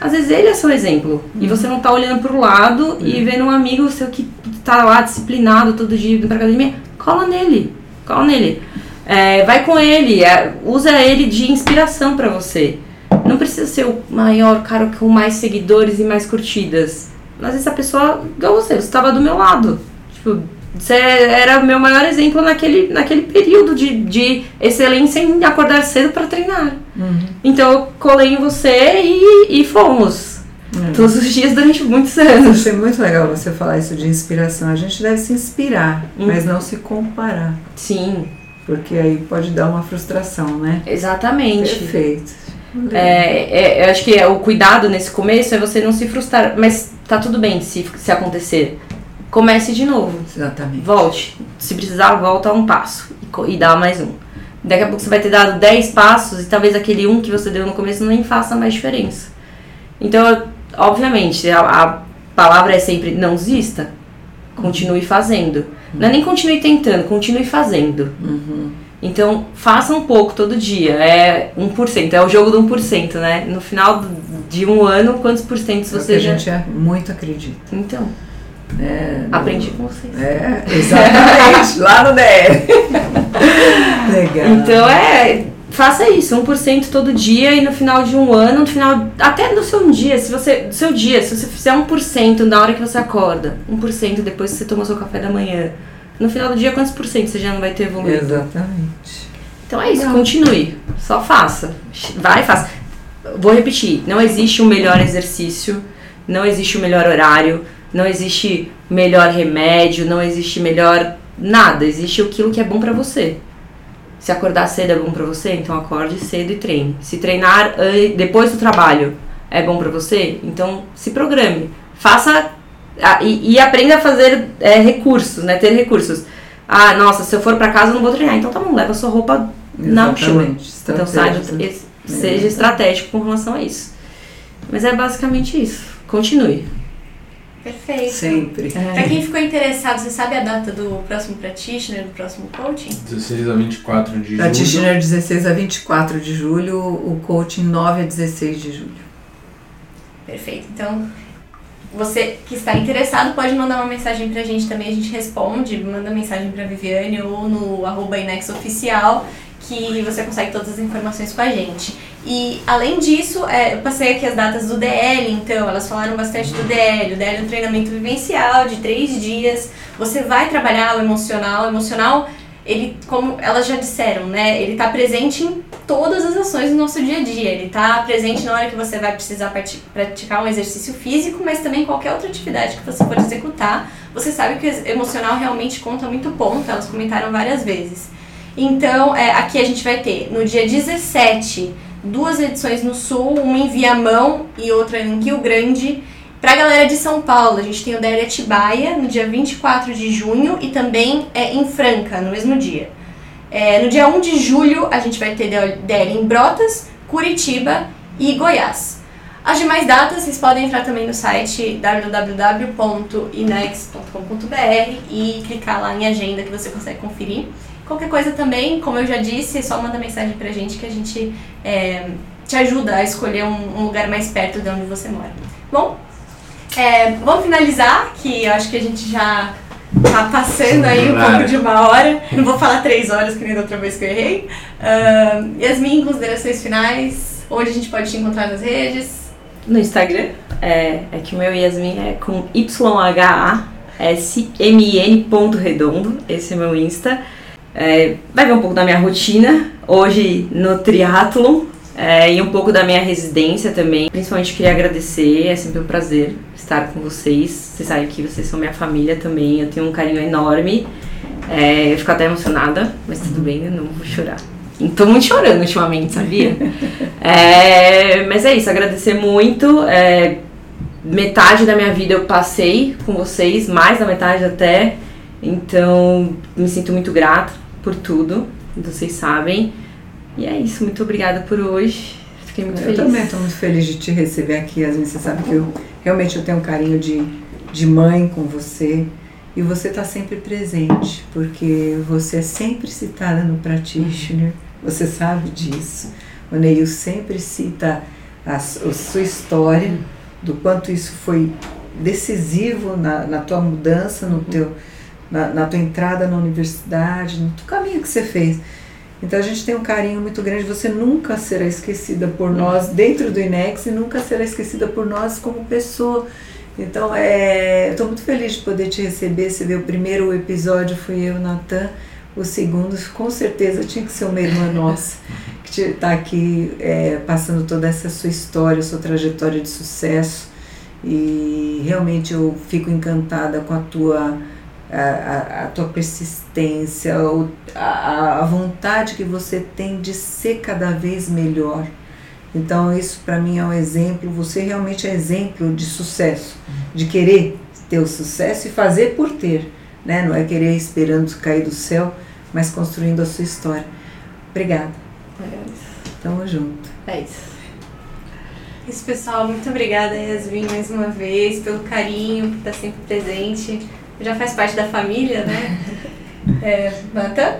Às vezes ele é seu exemplo. E você não tá olhando pro lado e vendo um amigo seu que tá lá disciplinado todo dia indo pra academia. Cola nele. Cola nele. É, vai com ele. é, usa ele de inspiração pra você. Não precisa ser o maior cara com mais seguidores e mais curtidas. Às vezes a pessoa, igual você, você estava do meu lado. Tipo, você era o meu maior exemplo naquele, naquele período de, de excelência em acordar cedo para treinar. Então eu colei em você e, e fomos. Todos os dias durante muitos anos. Achei muito legal você falar isso de inspiração. A gente deve se inspirar, Hum. mas não se comparar. Sim, Porque aí pode dar uma frustração, né? exatamente. Perfeito. É, é, eu acho que é, o cuidado nesse começo é você não se frustrar. Mas tá tudo bem se, se acontecer. Comece de novo. Exatamente. Volte. Se precisar, volta um passo e, e dá mais um. Daqui a pouco você vai ter dado 10 passos e talvez aquele um que você deu no começo nem faça mais diferença. Então, obviamente, a, a palavra é sempre não desista. Continue fazendo. Não é nem continue tentando, continue fazendo. Uhum. Então, faça um pouco todo dia. É 1%, é o jogo do 1%, né? No final de um ano, quantos por cento É que você a já... gente é muito acredita. Então, É, no- aprendi com vocês. É, exatamente. lá no DR. Legal. Então é. Faça isso, 1% todo dia e no final de um ano, no final. Até no seu dia, se você. Do seu dia, se você fizer 1% na hora que você acorda, 1% depois que você tomou seu café da manhã. No final do dia, quantos por cento você já não vai ter evoluído? Exatamente. Então é isso, continue. Só faça. Vai, faça. Vou repetir: não existe o melhor exercício, não existe o melhor horário, não existe melhor remédio, não existe melhor nada. Existe aquilo que é bom pra você. Se acordar cedo é bom pra você, então acorde cedo e treine. Se treinar an- depois do trabalho é bom pra você, então se programe. Faça ah, e, e aprenda a fazer é, recursos, né? Ter recursos. Ah, nossa, se eu for pra casa eu não vou treinar. Então tá bom, leva sua roupa na mochila. Então seja estratégico com relação a isso. Mas é basicamente isso. Continue. Perfeito. Sempre. Pra quem ficou interessado, você sabe a data do próximo practitioner, do próximo coaching? 16 a 24 de julho. Practitioner 16 a 24 de julho, o coaching 9 a 16 de julho. Perfeito. Então, você que está interessado pode mandar uma mensagem pra gente também, a gente responde, manda mensagem pra Viviane ou no arroba Inex Oficial, que você consegue todas as informações com a gente. E além disso, é, eu passei aqui as datas do DL, então elas falaram bastante do DL. O DL é um treinamento vivencial de três dias. Você vai trabalhar o emocional. O emocional, ele, como elas já disseram, né? Ele está presente em todas as ações do nosso dia a dia. Ele está presente na hora que você vai precisar prati- praticar um exercício físico, mas também qualquer outra atividade que você for executar. Você sabe que o emocional realmente conta muito ponto, elas comentaram várias vezes. Então, é, aqui a gente vai ter no dia 17 duas edições no Sul, uma em Viamão e outra em Rio Grande. Pra galera de São Paulo, a gente tem o DL Atibaia no dia 24 de junho e também é, em Franca, no mesmo dia. É, no dia 1 de julho, a gente vai ter DL em Brotas, Curitiba e Goiás. As demais datas, vocês podem entrar também no site www.inex.com.br e clicar lá em agenda que você consegue conferir. Qualquer coisa também, como eu já disse, só manda mensagem pra gente que a gente é, te ajuda a escolher um, um lugar mais perto de onde você mora. Bom, é, vamos finalizar, que eu acho que a gente já tá passando aí um pouco de uma hora. Não vou falar três horas, que nem da outra vez que eu errei. Uh, Yasmin, considerações finais. Onde a gente pode te encontrar nas redes? No Instagram, é, é que o meu Yasmin é com YHASMN ponto redondo. Esse é meu Insta. É, vai ver um pouco da minha rotina. Hoje no triatlon. é, e um pouco da minha residência também. Principalmente queria agradecer, é sempre um prazer estar com vocês. Vocês sabem que vocês são minha família também, eu tenho um carinho enorme. É, eu fico até emocionada, mas tudo bem, eu não vou chorar. Tô muito chorando ultimamente, sabia? é, mas é isso, agradecer muito. É, metade da minha vida eu passei com vocês, mais da metade até. Então, me sinto muito grata por tudo, vocês sabem. E é isso, muito obrigada por hoje. Fiquei muito eu feliz. Eu também estou muito feliz de te receber aqui. Vezes você sabe que eu realmente eu tenho um carinho de, de mãe com você. E você está sempre presente, porque você é sempre citada no Practitioner, você sabe disso. O Neil sempre cita a, a sua história, do quanto isso foi decisivo na, na tua mudança, no teu, na, na tua entrada na universidade, no caminho que você fez. Então a gente tem um carinho muito grande. Você nunca será esquecida por nós dentro do INEX e nunca será esquecida por nós como pessoa. Então é, estou muito feliz de poder te receber. Você vê, o primeiro episódio fui eu, Natan. O segundo, com certeza, tinha que ser uma irmã nossa que está aqui é, passando toda essa sua história, sua trajetória de sucesso. E realmente eu fico encantada com a tua a, a, tua persistência, a, a vontade que você tem de ser cada vez melhor. Então, isso para mim é um exemplo. Você realmente é exemplo de sucesso, de querer ter o sucesso e fazer por ter. Né? Não é querer esperando cair do céu, mas construindo a sua história. Obrigada. É isso. Tamo junto. É isso. Isso, pessoal. Muito obrigada, Yasmin, mais uma vez, pelo carinho, por estar sempre presente já faz parte da família, né? É?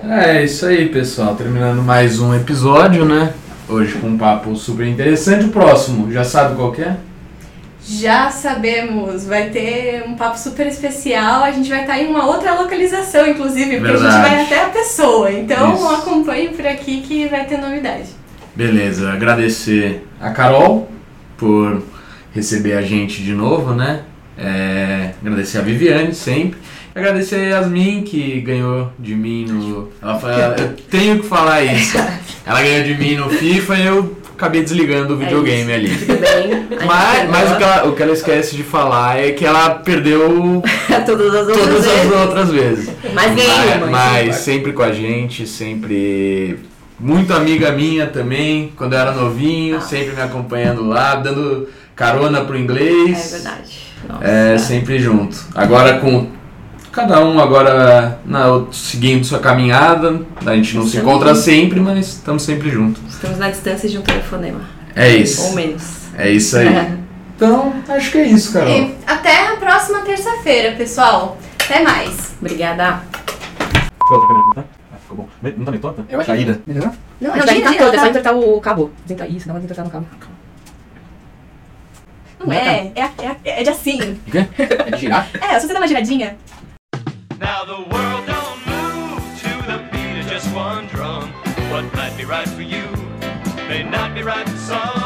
É, isso aí, pessoal. Terminando mais um episódio, né? Hoje com um papo super interessante. O próximo, já sabe qual é? Já sabemos, vai ter um papo super especial. A gente vai estar em uma outra localização, inclusive, porque Verdade. a gente vai até a pessoa. Então Isso. acompanhe por aqui que vai ter novidade. Beleza, agradecer a Carol por receber a gente de novo, né? É, agradecer a Viviane sempre. Agradecer a Yasmin, que ganhou de mim no. Ela eu tenho que falar isso. Ela ganhou de mim no FIFA e eu acabei desligando o é videogame é ali. Bem, mas mas o, que ela, o que ela esquece de falar é que ela perdeu todas as outras todas vezes. As outras vezes. Mas mas, mas sempre com a gente, sempre muito amiga minha também, quando eu era novinho, ah. sempre me acompanhando lá, dando carona pro inglês. É verdade. Nossa. É sempre junto. Agora com cada um agora na, seguindo sua caminhada, a gente não estamos se encontra juntos. sempre, mas estamos sempre juntos. Estamos na distância de um telefonema. É isso. Ou menos. É isso aí. É. Então, acho que é isso, Carol. E até a próxima terça-feira, pessoal. Até mais. Obrigada. Ficou bom. Não tá meio torta? Eu acho. Caída. Melhorou? Não, não, não tá toda, é só entortar o cabo. Isso, não vai entortar no cabo. Não é, é, é, é de assim. O quê? É de girar? É, se você dá uma giradinha. Now the world don't move to the beat of just one drum. What might be right for you may not be right for some.